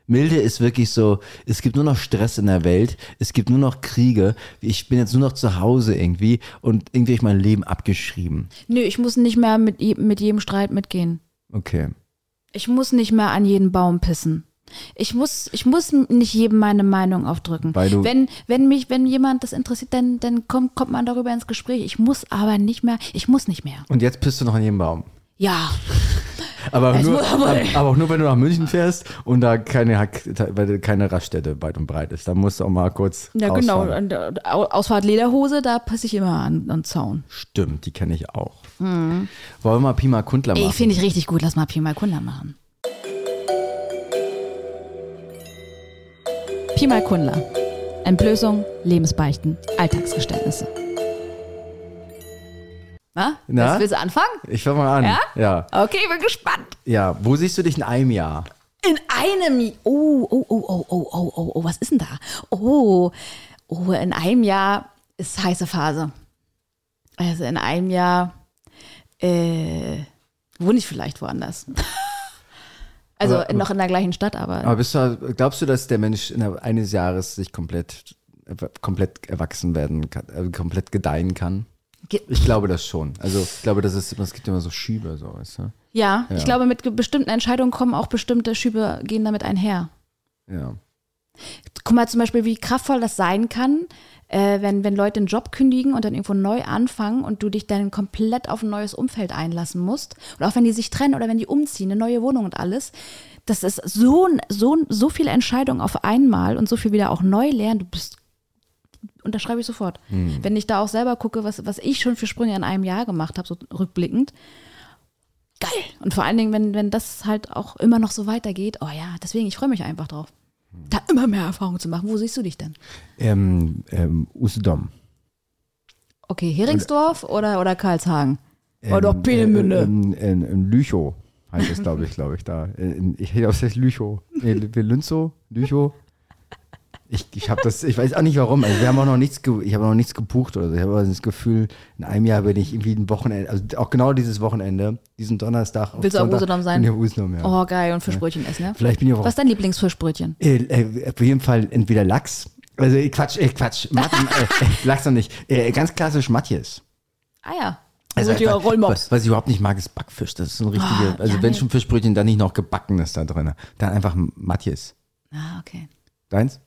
Milde ist wirklich so, es gibt nur noch Stress in der Welt, es gibt nur noch Kriege, ich bin jetzt nur noch zu Hause irgendwie und irgendwie habe ich mein Leben abgeschrieben. nö, ich muss nicht mehr mit, mit jedem Streit mitgehen. Okay. Ich muss nicht mehr an jeden Baum pissen. Ich muss, ich muss nicht jedem meine Meinung aufdrücken. Weil du- wenn, wenn mich, wenn jemand das interessiert, dann, dann kommt, kommt man darüber ins Gespräch. Ich muss aber nicht mehr, ich muss nicht mehr. Und jetzt pisst du noch an jedem Baum. Ja, Aber, Es nur, aber- aber, auch nur, wenn du nach München fährst und da keine, keine Raststätte weit und breit ist. Da musst du auch mal kurz ja genau. rausfahren. Und, äh, Au- Ausfahrt Lederhose, da passe ich immer an, an den Zaun. Stimmt, die kenne ich auch. Wollen wir mal Pima Kundler machen? Ey, finde ich richtig gut, lass mal Pi mal Kundler machen. Pi mal Kundler. Entblößung, Lebensbeichten, Alltagsgeständnisse. Na, Na? Willst du anfangen? ich fange mal an. Ja? ja? Okay, bin gespannt. Ja, wo siehst du dich in einem Jahr? In einem. I- Oh, oh, oh, oh, oh, oh, oh, oh, was ist denn da? Oh, oh, in einem Jahr ist heiße Phase. Also in einem Jahr äh, wohne ich vielleicht woanders. Also Aber- noch in der gleichen Stadt, aber. Aber du, glaubst du, dass der Mensch innerhalb eines Jahres sich komplett, komplett erwachsen werden kann, äh, komplett gedeihen kann? Ich glaube das schon. Also ich glaube, das ist, es gibt immer so Schübe, so, weißt du? ja, Ja. ich glaube, mit bestimmten Entscheidungen kommen auch bestimmte Schübe, gehen damit einher. Ja. Guck mal zum Beispiel, wie kraftvoll das sein kann, äh, wenn, wenn Leute einen Job kündigen und dann irgendwo neu anfangen und du dich dann komplett auf ein neues Umfeld einlassen musst. Und auch wenn die sich trennen oder wenn die umziehen, eine neue Wohnung und alles. Das ist so, ein- so, so viele Entscheidungen auf einmal und so viel wieder auch neu lernen. Du bist, unterschreibe ich sofort. Wenn ich da auch selber gucke, was, was ich schon für Sprünge in einem Jahr gemacht habe, so rückblickend. Geil. Und vor allen Dingen, wenn, wenn das halt auch immer noch so weitergeht, oh ja, deswegen, ich freue mich einfach drauf. Da immer mehr Erfahrung zu machen. Wo siehst du dich denn? Ähm, ähm, Usedom. Okay, Heringsdorf oder, oder Karlshagen? oder auch Peenemünde? Ähm, in, in Lüchow heißt es, glaube ich, glaube ich, da. Ich hätte aus Lüchow. Nee, Lünzow? Lüchow? Ich, ich habe das, ich weiß auch nicht warum. Also wir haben auch noch nichts, ich habe noch nichts gebucht oder so. Ich habe aber das Gefühl, in einem Jahr bin ich irgendwie ein Wochenende, also auch genau dieses Wochenende, diesen Donnerstag. Willst du Sonntag, Usedom sein? Auf Usedom, ja. Oh, geil. Und Fischbrötchen essen, ja? Vielleicht bin ich auch Was ist dein Lieblingsfischbrötchen? äh, äh, auf jeden Fall entweder Lachs, also äh, Quatsch, äh, Quatsch, Matt, äh, Lachs noch nicht, äh, ganz klassisch Matjes. Ah ja. Also Also, ja, einfach-. Was, was ich überhaupt nicht mag, ist Backfisch. Das ist so ein richtige, Ah, also ja, wenn schon Fischbrötchen, dann nicht noch gebacken ist da drin. Dann einfach Matjes. Ah, okay. Deins?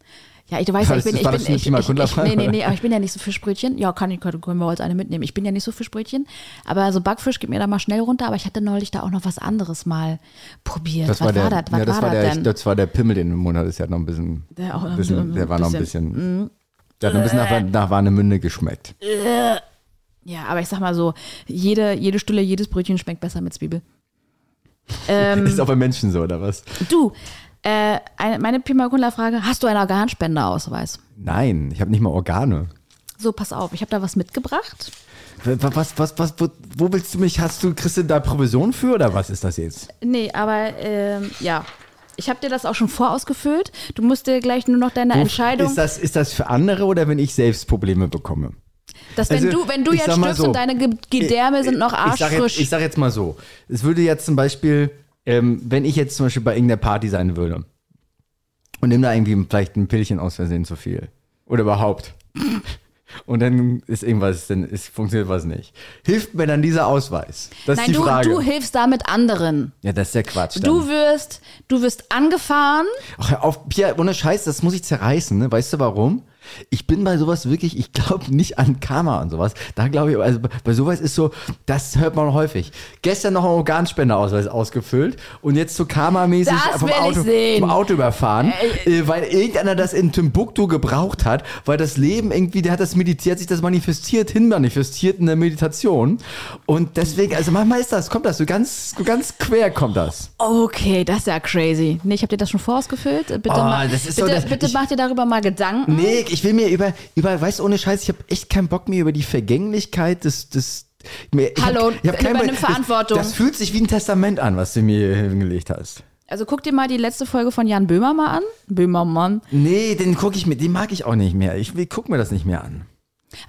Ja, ich, du weißt War ja, ich bin, ich war bin, ich, ich, ich, nee, nee, nee, aber ich bin ja nicht so Fischbrötchen. Ja, kann ich, können wir als eine mitnehmen. Ich bin ja nicht so Fischbrötchen, aber so Backfisch geht mir da mal schnell runter, aber ich hatte neulich da auch noch was anderes mal probiert. Das was war der, das? Was ja, das war war das der, denn? das war der Pimmel, den im Mund hat. Das hat noch ein bisschen, Der auch bisschen, der war noch ein bisschen. bisschen, der hat noch ein bisschen nach, nach Warnemünde geschmeckt. Ja, aber ich sag mal so, jede, jede Stulle, jedes Brötchen schmeckt besser mit Zwiebel. Ähm, Ist auch bei Menschen so, oder was? du, äh, eine, meine Pimakunda-Frage, hast du einen Organspendeausweis? Nein, ich habe nicht mal Organe. So, pass auf, ich habe da was mitgebracht. Was, was, was, was, wo, wo willst du mich, hast du, kriegst du da Provision für oder was ist das jetzt? Nee, aber ähm, ja. Ich habe dir das auch schon vorausgefüllt. Du musst dir gleich nur noch deine Entscheidung, Ist das, ist das für andere oder wenn ich selbst Probleme bekomme? dass wenn also, du, wenn du jetzt stirbst so, und deine Ge- Gedärme sind noch Ich sag, jetzt, arschfrisch. ich sag jetzt mal so, es würde jetzt zum Beispiel, ähm, wenn ich jetzt zum Beispiel bei irgendeiner Party sein würde und nehme da irgendwie vielleicht ein Pillchen aus Versehen zu viel oder überhaupt und dann ist irgendwas, dann ist, funktioniert was nicht. Hilft mir dann dieser Ausweis? Das Nein, ist die du, Frage. du hilfst damit anderen. ja, das ist der Quatsch. Dann. Du wirst, du wirst angefahren. Ach, auf, Pia, ohne Scheiß, das muss ich zerreißen, ne? Weißt du warum? Ich bin bei sowas wirklich, ich glaube nicht an Karma und sowas. Da glaube ich, also bei sowas ist so, das hört man häufig. Gestern noch einen Organspendeausweis ausgefüllt und jetzt so Karma-mäßig vom Auto, vom Auto überfahren, äh, weil irgendeiner das in Timbuktu gebraucht hat, weil das Leben irgendwie, der hat das meditiert, sich das manifestiert, hinmanifestiert in der Meditation. Und deswegen, also manchmal ist das, kommt das, so ganz, so ganz quer kommt das. Okay, das ist ja crazy. Nee, ich habe dir das schon vorausgefüllt. Bitte, Oh, ma- so, bitte, das- bitte ich- mach dir darüber mal Gedanken. Nee, ich will mir über, über, weißt du, ohne Scheiß, ich habe echt keinen Bock mir über die Vergänglichkeit des, des mir- ich Hallo, hab, ich hab übernimm Bock- Verantwortung. Das, das fühlt sich wie ein Testament an, was du mir hier hingelegt hast. Also guck dir mal die letzte Folge von Jan Böhmer mal an. Böhmermann. Nee, den gucke ich mir, den mag ich auch nicht mehr. Ich will, guck mir das nicht mehr an.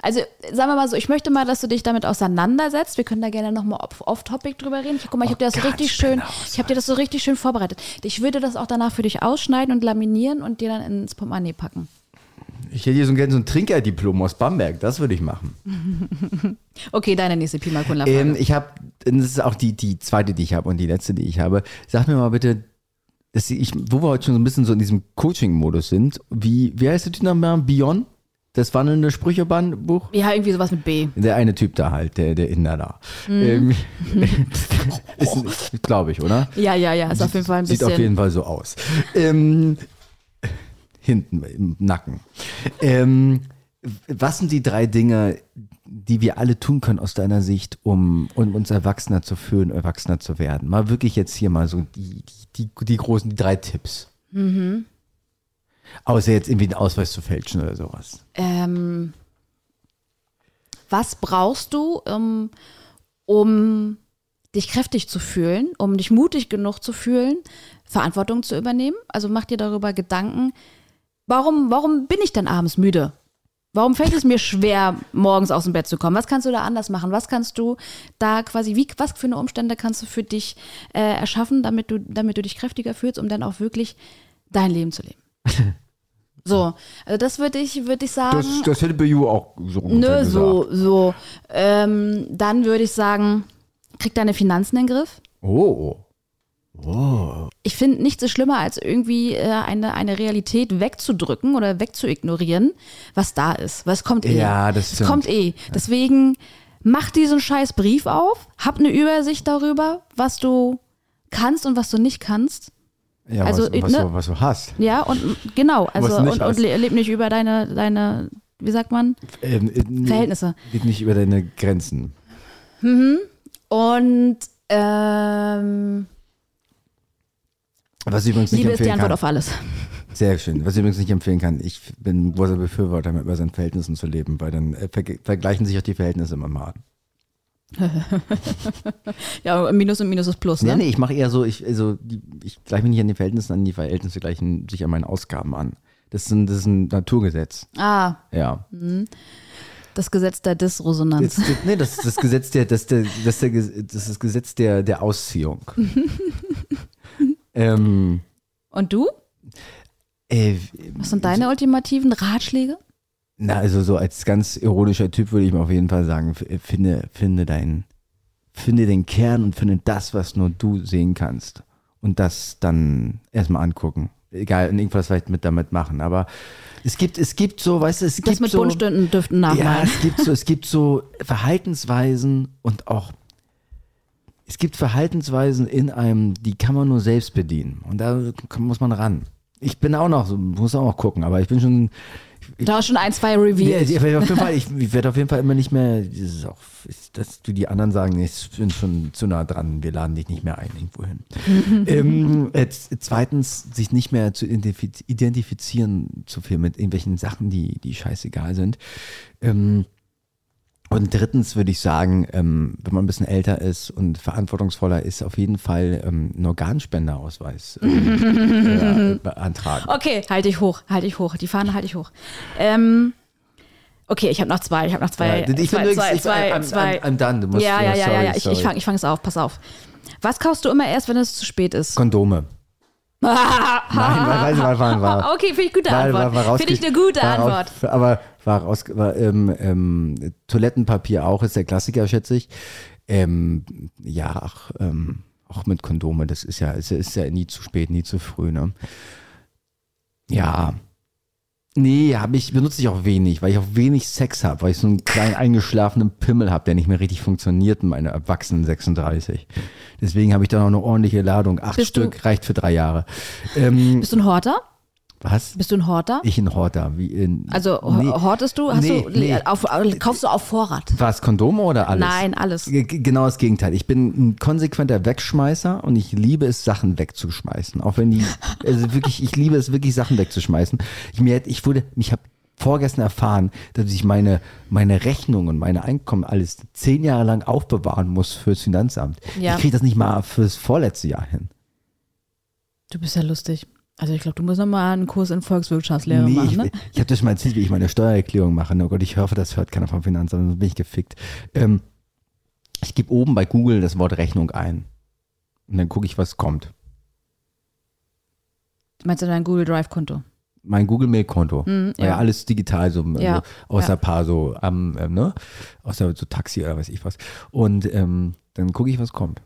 Also sagen wir mal so, ich möchte mal, dass du dich damit auseinandersetzt. Wir können da gerne nochmal off-topic drüber reden. Ich, guck mal, ich habe dir das so richtig schön, raus. ich habe dir das so richtig schön vorbereitet. Ich würde das auch danach für dich ausschneiden und laminieren und dir dann ins Portemonnaie packen. Ich hätte hier so gerne so ein Trinkerdiplom aus Bamberg, das würde ich machen. Okay, deine nächste Pi mal Kunde Ähm, ich habe, das ist auch die, die zweite, die ich habe und die letzte, die ich habe. Sag mir mal bitte, dass ich, wo wir heute schon so ein bisschen so in diesem Coaching-Modus sind, wie, wie heißt der Typ nochmal? Bion? Das war ein Sprücheband-Buch? Ja, irgendwie sowas mit B. Der eine Typ da halt, der, der Inder da. Ist, glaube ich, oder? Ja, ja, ja, ist auf jeden Fall ein Sieht bisschen. auf jeden Fall so aus. Ähm, hinten im Nacken. Ähm, was sind die drei Dinge, die wir alle tun können aus deiner Sicht, um, um uns Erwachsener zu fühlen, Erwachsener zu werden? Mal wirklich jetzt hier mal so die, die, die, großen, die drei Tipps. Mhm. Außer jetzt irgendwie einen Ausweis zu fälschen oder sowas. Ähm, was brauchst du, ähm, um dich kräftig zu fühlen, um dich mutig genug zu fühlen, Verantwortung zu übernehmen? Also mach dir darüber Gedanken, warum, warum bin ich denn abends müde? Warum fällt es mir schwer, morgens aus dem Bett zu kommen? Was kannst du da anders machen? Was kannst du da quasi, wie, was für eine Umstände kannst du für dich äh, erschaffen, damit du, damit du dich kräftiger fühlst, um dann auch wirklich dein Leben zu leben? So, also das würde ich, würde ich sagen. Das, das hätte Beju auch so Nö, gesagt. so, so. Ähm, dann würde ich sagen, krieg deine Finanzen in den Griff. Oh. Ich finde nichts ist schlimmer, als irgendwie äh, eine, eine Realität wegzudrücken oder wegzuignorieren, was da ist. Was kommt eh. Ja, das Es stimmt. kommt eh. Deswegen mach diesen scheiß Brief auf, hab eine Übersicht darüber, was du kannst und was du nicht kannst. Ja, Also, was, was, ne? du, was du hast. Ja, und genau, also und, und le- leb nicht über deine, deine, wie sagt man? Ähm, äh, Verhältnisse. Geht nicht über deine Grenzen. Und ähm, Was ich übrigens nicht Liebe ist die empfehlen Antwort kann. auf alles. Sehr schön. Was ich übrigens nicht empfehlen kann. Ich bin ein großer Befürworter, über seinen Verhältnissen zu leben, weil dann äh, ver vergleichen sich auch die Verhältnisse immer mal. Ja, Minus und Minus ist Plus, ne? Nee, nee, ich mache eher so, ich, also, ich gleiche mich nicht an die Verhältnisse an, die Verhältnisse gleichen sich an meinen Ausgaben an. Das ist ein, das ist ein Naturgesetz. Ah, Ja. das Gesetz der Disresonanz. Das, das, nee, das ist das Gesetz der, das, der, das, der, das ist das Gesetz der, der Ausziehung. ähm, Und du? äh, Was sind deine ultimativen Ratschläge? Na, also so als ganz ironischer Typ würde ich mal auf jeden Fall sagen, finde, finde dein, finde den Kern und finde das, was nur du sehen kannst. Und das dann erstmal angucken. Egal, irgendwas vielleicht mit damit machen. Aber es gibt, es gibt so, weißt du, es Das gibt mit so. Buntstunden dürften Ja, nachmalen. es gibt so, es gibt so Verhaltensweisen und auch es gibt Verhaltensweisen in einem, die kann man nur selbst bedienen. Und da muss man ran. Ich bin auch noch muss auch noch gucken, aber ich bin schon, Da hast schon ein, zwei ja, Reveals. ich, werde auf jeden Fall, ich, ich werde auf jeden Fall immer nicht mehr, dieses auch, dass du die anderen sagen, nee, ich bin schon zu nah dran, wir laden dich nicht mehr ein irgendwo hin. ähm, zweitens, sich nicht mehr zu identifiz- identifizieren zu viel mit irgendwelchen Sachen, die, die scheißegal sind. Ähm, und drittens würde ich sagen, ähm, wenn man ein bisschen älter ist und verantwortungsvoller ist, auf jeden Fall ähm, einen Organspenderausweis ähm, äh, beantragen. Okay, halte ich hoch, halte ich hoch. Die Fahne halte ich hoch. Ähm, okay, ich habe noch zwei. Ich habe noch zwei. Ja, ich zwei, bin zwei, ich- zwei, I'm- zwei. I'm- I'm done. Du musst- ja, ja, ja, sorry, ja, ja. Ich, sorry. ich fange ich auf. Pass auf. Was kaufst du immer erst, wenn es zu spät ist? Kondome. Nein, weil, weil, war, okay, finde ich gute war, Antwort. war Finde ich eine gute Antwort. Raus, aber war raus, war, ähm, ähm, Toilettenpapier auch, ist der Klassiker, schätze ich. Ähm, ja, ach, ähm, auch mit Kondome, das ist ja, ist, ist ja nie zu spät, nie zu früh, ne? Ja. Nee, hab ich, benutze ich auch wenig, weil ich auch wenig Sex habe, weil ich so einen kleinen eingeschlafenen Pimmel habe, der nicht mehr richtig funktioniert in meiner erwachsenen 36. Deswegen habe ich da noch eine ordentliche Ladung. Acht Bist du- Stück reicht für drei Jahre. Ähm, Bist du ein Horter? Was? Bist du ein Horter? Ich ein Horter. Wie in, Also nee. ho- hortest du? Hast Nee, du nee. Auf, kaufst du auf Vorrat? Was, Kondome oder alles? Nein, alles. G- Genau das Gegenteil. Ich bin ein konsequenter Wegschmeißer und ich liebe es, Sachen wegzuschmeißen. Auch wenn die, also wirklich, ich liebe es wirklich, Sachen wegzuschmeißen. Ich, mir, ich wurde, ich habe vorgestern erfahren, dass ich meine, meine Rechnungen, meine Einkommen alles zehn Jahre lang aufbewahren muss fürs Finanzamt. Ja. Ich kriege das nicht mal fürs vorletzte Jahr hin. Du bist ja lustig. Also ich glaube, du musst noch mal einen Kurs in Volkswirtschaftslehre Nee, machen, ich, ne? ich habe das schon mal erzählt, wie ich meine Steuererklärung mache. Oh Gott, ich hoffe, das hört keiner vom Finanzamt, sonst bin ich gefickt. Ähm, ich gebe oben bei Google das Wort Rechnung ein. Und dann gucke ich, was kommt. Meinst du dein Google Drive Konto? Mein Google Mail Konto. Mhm, ja. ja. alles digital, so Ja, also, außer ja. ein paar so am, ähm, ne? Außer so Taxi oder weiß ich was. Und ähm, dann gucke ich, was kommt.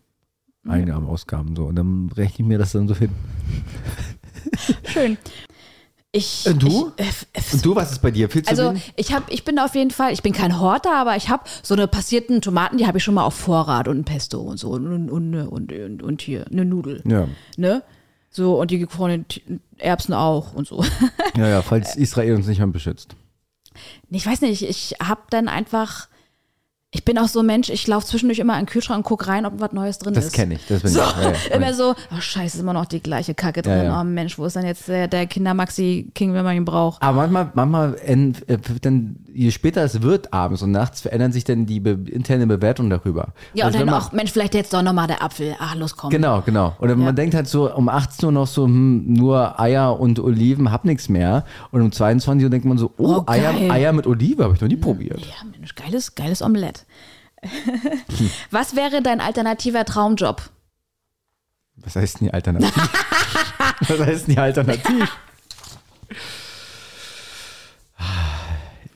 Einnahmen, Ausgaben, so. Und dann rechne ich mir das dann so hin. Schön. Ich, Und du? Ich, äh, f- Und du, was ist bei dir? Viel also ich habe, ich bin auf jeden Fall, ich bin kein Horter, aber ich habe so eine passierten Tomaten, die habe ich schon mal auf Vorrat und ein Pesto und so und, und, und, und, hier eine Nudel, Ja. ne? So und die gefrorenen Erbsen auch und so. ja, ja, falls Israel uns nicht mehr beschützt. Ich weiß nicht, ich habe dann einfach, ich bin auch so ein Mensch, ich laufe zwischendurch immer in den Kühlschrank und guck rein, ob was Neues drin Das ist. kenne ich. Das bin So, ich. Ja, ja. immer so, oh scheiße, ist immer noch die gleiche Kacke drin. Ja. Oh Mensch, wo ist dann jetzt der, der Kinder-Maxi-King, wenn man ihn braucht? Aber manchmal, manchmal äh, dann, je später es wird abends und nachts, verändern sich dann die be interne Bewertung darüber. Ja, und Also wenn dann man- auch, Mensch, vielleicht jetzt doch nochmal der Apfel. Ach, los, komm. Genau, genau. Oder man denkt halt so um 18 Uhr noch so, hm, nur Eier und Oliven, hab nichts mehr. Und um 22 Uhr denkt man so, oh, Oh, Eier. Eier mit Olive, habe ich noch nie probiert. Ja, Mensch, geiles, geiles Omelett. Was wäre dein alternativer Traumjob? Was heißt denn die Alternativ? Was heißt denn die Alternativ?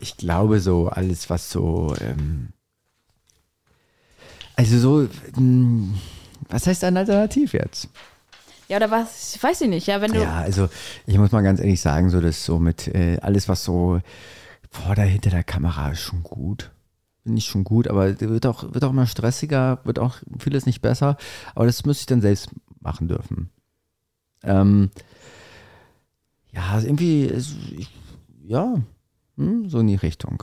Ich glaube so, alles was so, ähm, also so, hm, was heißt ein Alternativ jetzt? Ja, oder was? Ich weiß ich nicht. Ja, wenn du. Ja, also ich muss mal ganz ehrlich sagen, so das so mit äh, alles, was so vor der, hinter der Kamera ist schon gut. Ich schon gut, aber wird auch, wird auch immer stressiger, wird auch vieles nicht besser. Aber das müsste ich dann selbst machen dürfen. Ähm, ja, irgendwie, ist, ich, ja, hm, so in die Richtung.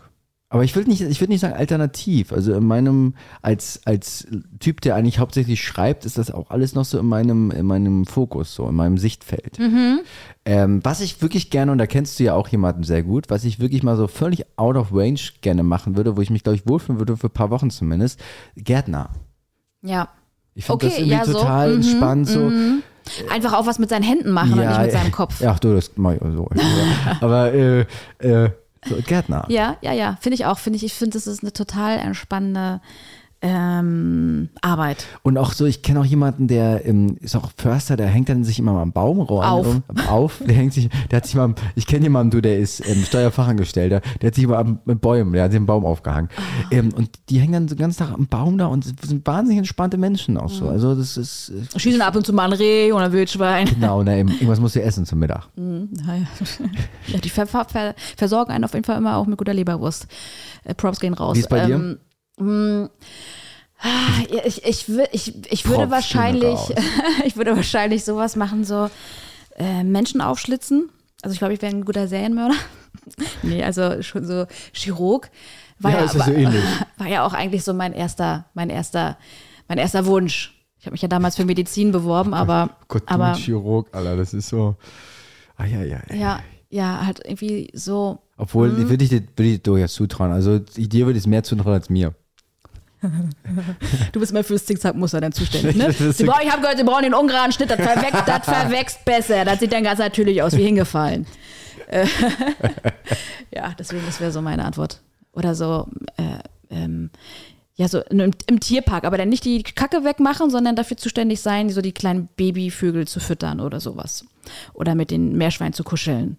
Aber ich will nicht, ich würde nicht sagen alternativ. Also in meinem, als, als Typ, der eigentlich hauptsächlich schreibt, ist das auch alles noch so in meinem, in meinem Fokus, so in meinem Sichtfeld. Ähm, was ich wirklich gerne, und da kennst du ja auch jemanden sehr gut, was ich wirklich mal so völlig out of range gerne machen würde, wo ich mich, glaube ich, wohlfühlen würde, für ein paar Wochen zumindest, Gärtner. Ja. Ich finde Okay, das irgendwie ja, so. total Mhm, entspannt, so. Einfach auch was mit seinen Händen machen und nicht mit seinem Kopf. Ja, du, das mach ich so. Aber äh, äh, so Gärtner. Ja, ja, ja, finde ich auch. Finde ich, ich finde, das ist eine total entspannende ähm, Arbeit. Und auch so, ich kenne auch jemanden, der ähm, ist auch Förster, der hängt dann sich immer mal am Baumrohr Auf. rum- auf. Der hängt sich, der hat sich mal, ich kenne jemanden, du, der ist ähm, Steuerfachangestellter, der hat sich am- mit Bäumen, der hat sich einen Baum aufgehangen. Ähm, und die hängen dann so den ganzen Tag am Baum da und sind wahnsinnig entspannte Menschen auch Mhm. so. Also das ist äh, Schießen ab und zu mal ein Reh oder ein Wildschwein. genau, na, eben, irgendwas musst du essen zum Mittag. Naja. Ja, die ver ver versorgen einen auf jeden Fall immer auch mit guter Leberwurst. Äh, Props gehen raus. Wie ist bei dir? Mh, ah, ich, ich, ich, ich würde wahrscheinlich, ich würde wahrscheinlich sowas machen, so äh, Menschen aufschlitzen. Also ich glaube, ich wäre ein guter Serienmörder. nee, also schon so Chirurg. War Ja, ja, so war, ja auch eigentlich so mein erster, mein erster, mein erster Wunsch. Ich habe mich ja damals für Medizin beworben, aber, Gott, du aber Chirurg, Alter, das ist so. Ah, ja, ja, ja. ja, ja, halt irgendwie so Obwohl, würde ich dir, würde ich dir durchaus zutrauen. Also dir würde ich es mehr zutrauen als mir. Du bist immer fürs Zickzackmuster dann zuständig, ne? Sie brauchen, ich habe gehört, Sie brauchen den ungeraden Schnitt, das verwächst, das verwächst besser. Das sieht dann ganz natürlich aus, wie hingefallen. Ja, deswegen, das wäre so meine Antwort. Oder so, äh, ähm, ja, so im, im Tierpark, aber dann nicht die Kacke wegmachen, sondern dafür zuständig sein, so die kleinen Babyvögel zu füttern oder sowas. Oder mit den Meerschweinen zu kuscheln.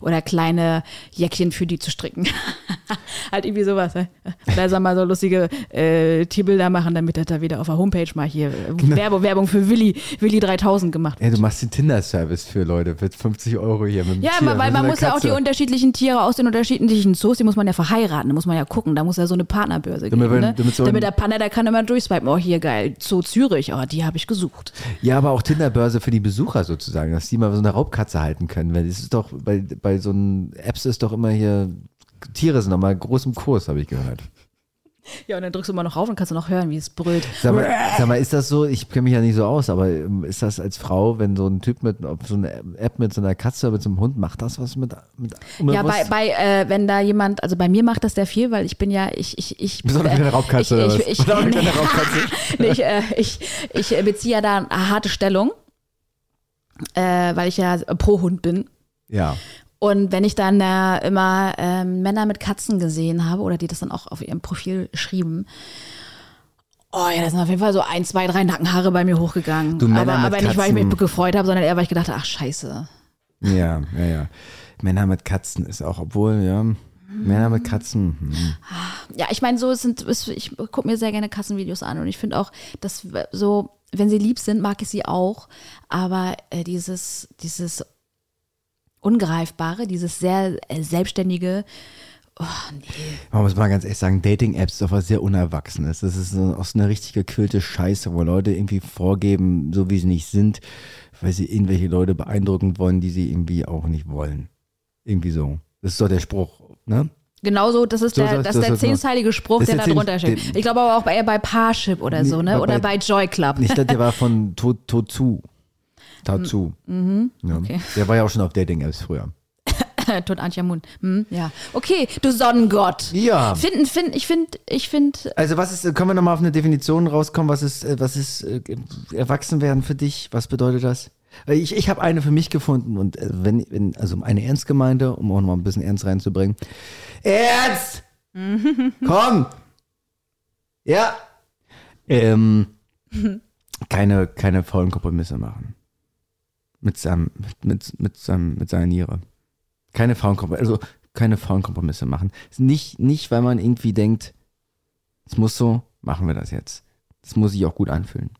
Oder kleine Jäckchen für die zu stricken. halt irgendwie sowas. Ne? Oder sag mal so lustige äh, Tierbilder machen, damit er da wieder auf der Homepage mal hier äh, Genau. Werbung, Werbung für Willi, Willi 3000 gemacht Ja, du machst den Tinder-Service für Leute für 50 Euro hier mit dem Ja, Tier, weil man einer muss ja auch die Katze. unterschiedlichen Tiere aus den unterschiedlichen Zoos, die muss man ja verheiraten, da muss man ja gucken, da muss ja so eine Partnerbörse Damit geben. man- Ne? damit so Damit der Panda, der kann immer durchswipen, oh hier geil, Zoo Zürich, oh die habe ich gesucht. Ja, aber auch Tinder-Börse für die Besucher sozusagen, dass die mal so eine Raubkatze halten können. Weil es ist doch, bei, bei so einen Apps ist doch immer hier, Tiere sind nochmal groß im Kurs, habe ich gehört. Ja, und dann drückst du mal noch rauf und kannst du noch hören, wie es brüllt. Sag mal, sag mal, ist das so, ich kenne mich ja nicht so aus, aber ähm, ist das als Frau, wenn so ein Typ mit so eine App mit so einer Katze, mit so einem Hund, macht das was mit, mit Ja, bei, bei äh, wenn da jemand, also bei mir macht das sehr viel, weil ich bin ja, ich, ich, ich. Du auch eine Raubkatze ich, oder ich, ich, kleine nee, Raubkatze? nee, ich, äh, ich, ich beziehe ja da eine harte Stellung, äh, weil ich ja pro Hund bin. Ja. Und wenn ich dann äh, immer ähm, Männer mit Katzen gesehen habe oder die das dann auch auf ihrem Profil schrieben, oh ja, da sind auf jeden Fall so ein, zwei, drei Nackenhaare bei mir hochgegangen. Du, Männer aber mit aber nicht, weil ich mich gefreut habe, sondern eher, weil ich gedacht habe, ach scheiße. Ja, ja, ja. Männer mit Katzen ist auch, obwohl, ja, Männer mit Katzen. Hm. Ja, ich meine, so sind, ich gucke mir sehr gerne Katzenvideos an und ich finde auch, dass so, wenn sie lieb sind, mag ich sie auch, aber äh, dieses, dieses Ungreifbare, dieses sehr äh, selbstständige, oh nee. Man muss mal ganz ehrlich sagen, Dating-Apps ist doch was sehr Unerwachsenes. Das ist auch so eine richtig gequillte Scheiße, wo Leute irgendwie vorgeben, so wie sie nicht sind, weil sie irgendwelche Leute beeindrucken wollen, die sie irgendwie auch nicht wollen. Irgendwie so. Das ist doch der Spruch, ne? Genauso, das ist So der, das ist der zehnzeilige Spruch, Das ist der da der drunter steht. Ich glaube aber auch bei, eher bei Parship oder so, ne? Oder bei- bei Joy Club. Ich dachte, der war von To- Tazu. Mhm. Ja. okay. Der war ja auch schon auf Dating-Apps früher. Tut Antje Mund. Hm, ja. Okay, du Sonnengott. Ja. Finden, find, ich finde, ich finde, Also was ist, können wir nochmal auf eine Definition rauskommen, was ist, äh, was ist äh, Erwachsenwerden für dich? Was bedeutet das? Weil Ich, ich habe eine für mich gefunden und äh, wenn, wenn, also eine ernst gemeinte, um auch nochmal ein bisschen Ernst reinzubringen. Ernst! Komm! Ja! Ähm, keine, keine faulen Kompromisse machen. Mit seinem, mit, mit seinem, mit seiner Niere. Keine faulen Kompromisse, also keine faulen Kompromisse machen. Nicht, nicht, weil man irgendwie denkt, es muss so, machen wir das jetzt. Das muss sich auch gut anfühlen.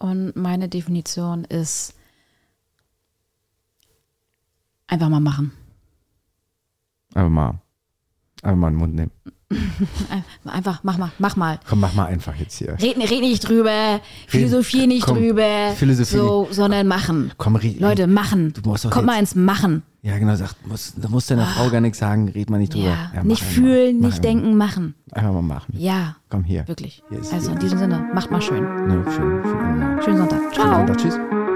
und meine Definition ist einfach mal machen. Aber mal, einfach mal in den Mund nehmen. Einfach, mach mal, mach mal. Komm, mach mal einfach jetzt hier. Red, red nicht drüber, philosophier nicht komm, drüber, Philosophie so, sondern machen. Komm, red, Leute, machen. Du musst doch Kommt mal ins Machen. Ja, genau, sag, muss, da muss deiner Frau gar nichts sagen, red mal nicht drüber. Ja, mach nicht fühlen, mach nicht einfach. denken, machen. Einfach mal machen. Ja, Komm hier. wirklich. Hier Also in diesem Sinne, macht mal schön. Ne, schön, schön. Schönen Sonntag. Ciao. Sonntag, tschüss.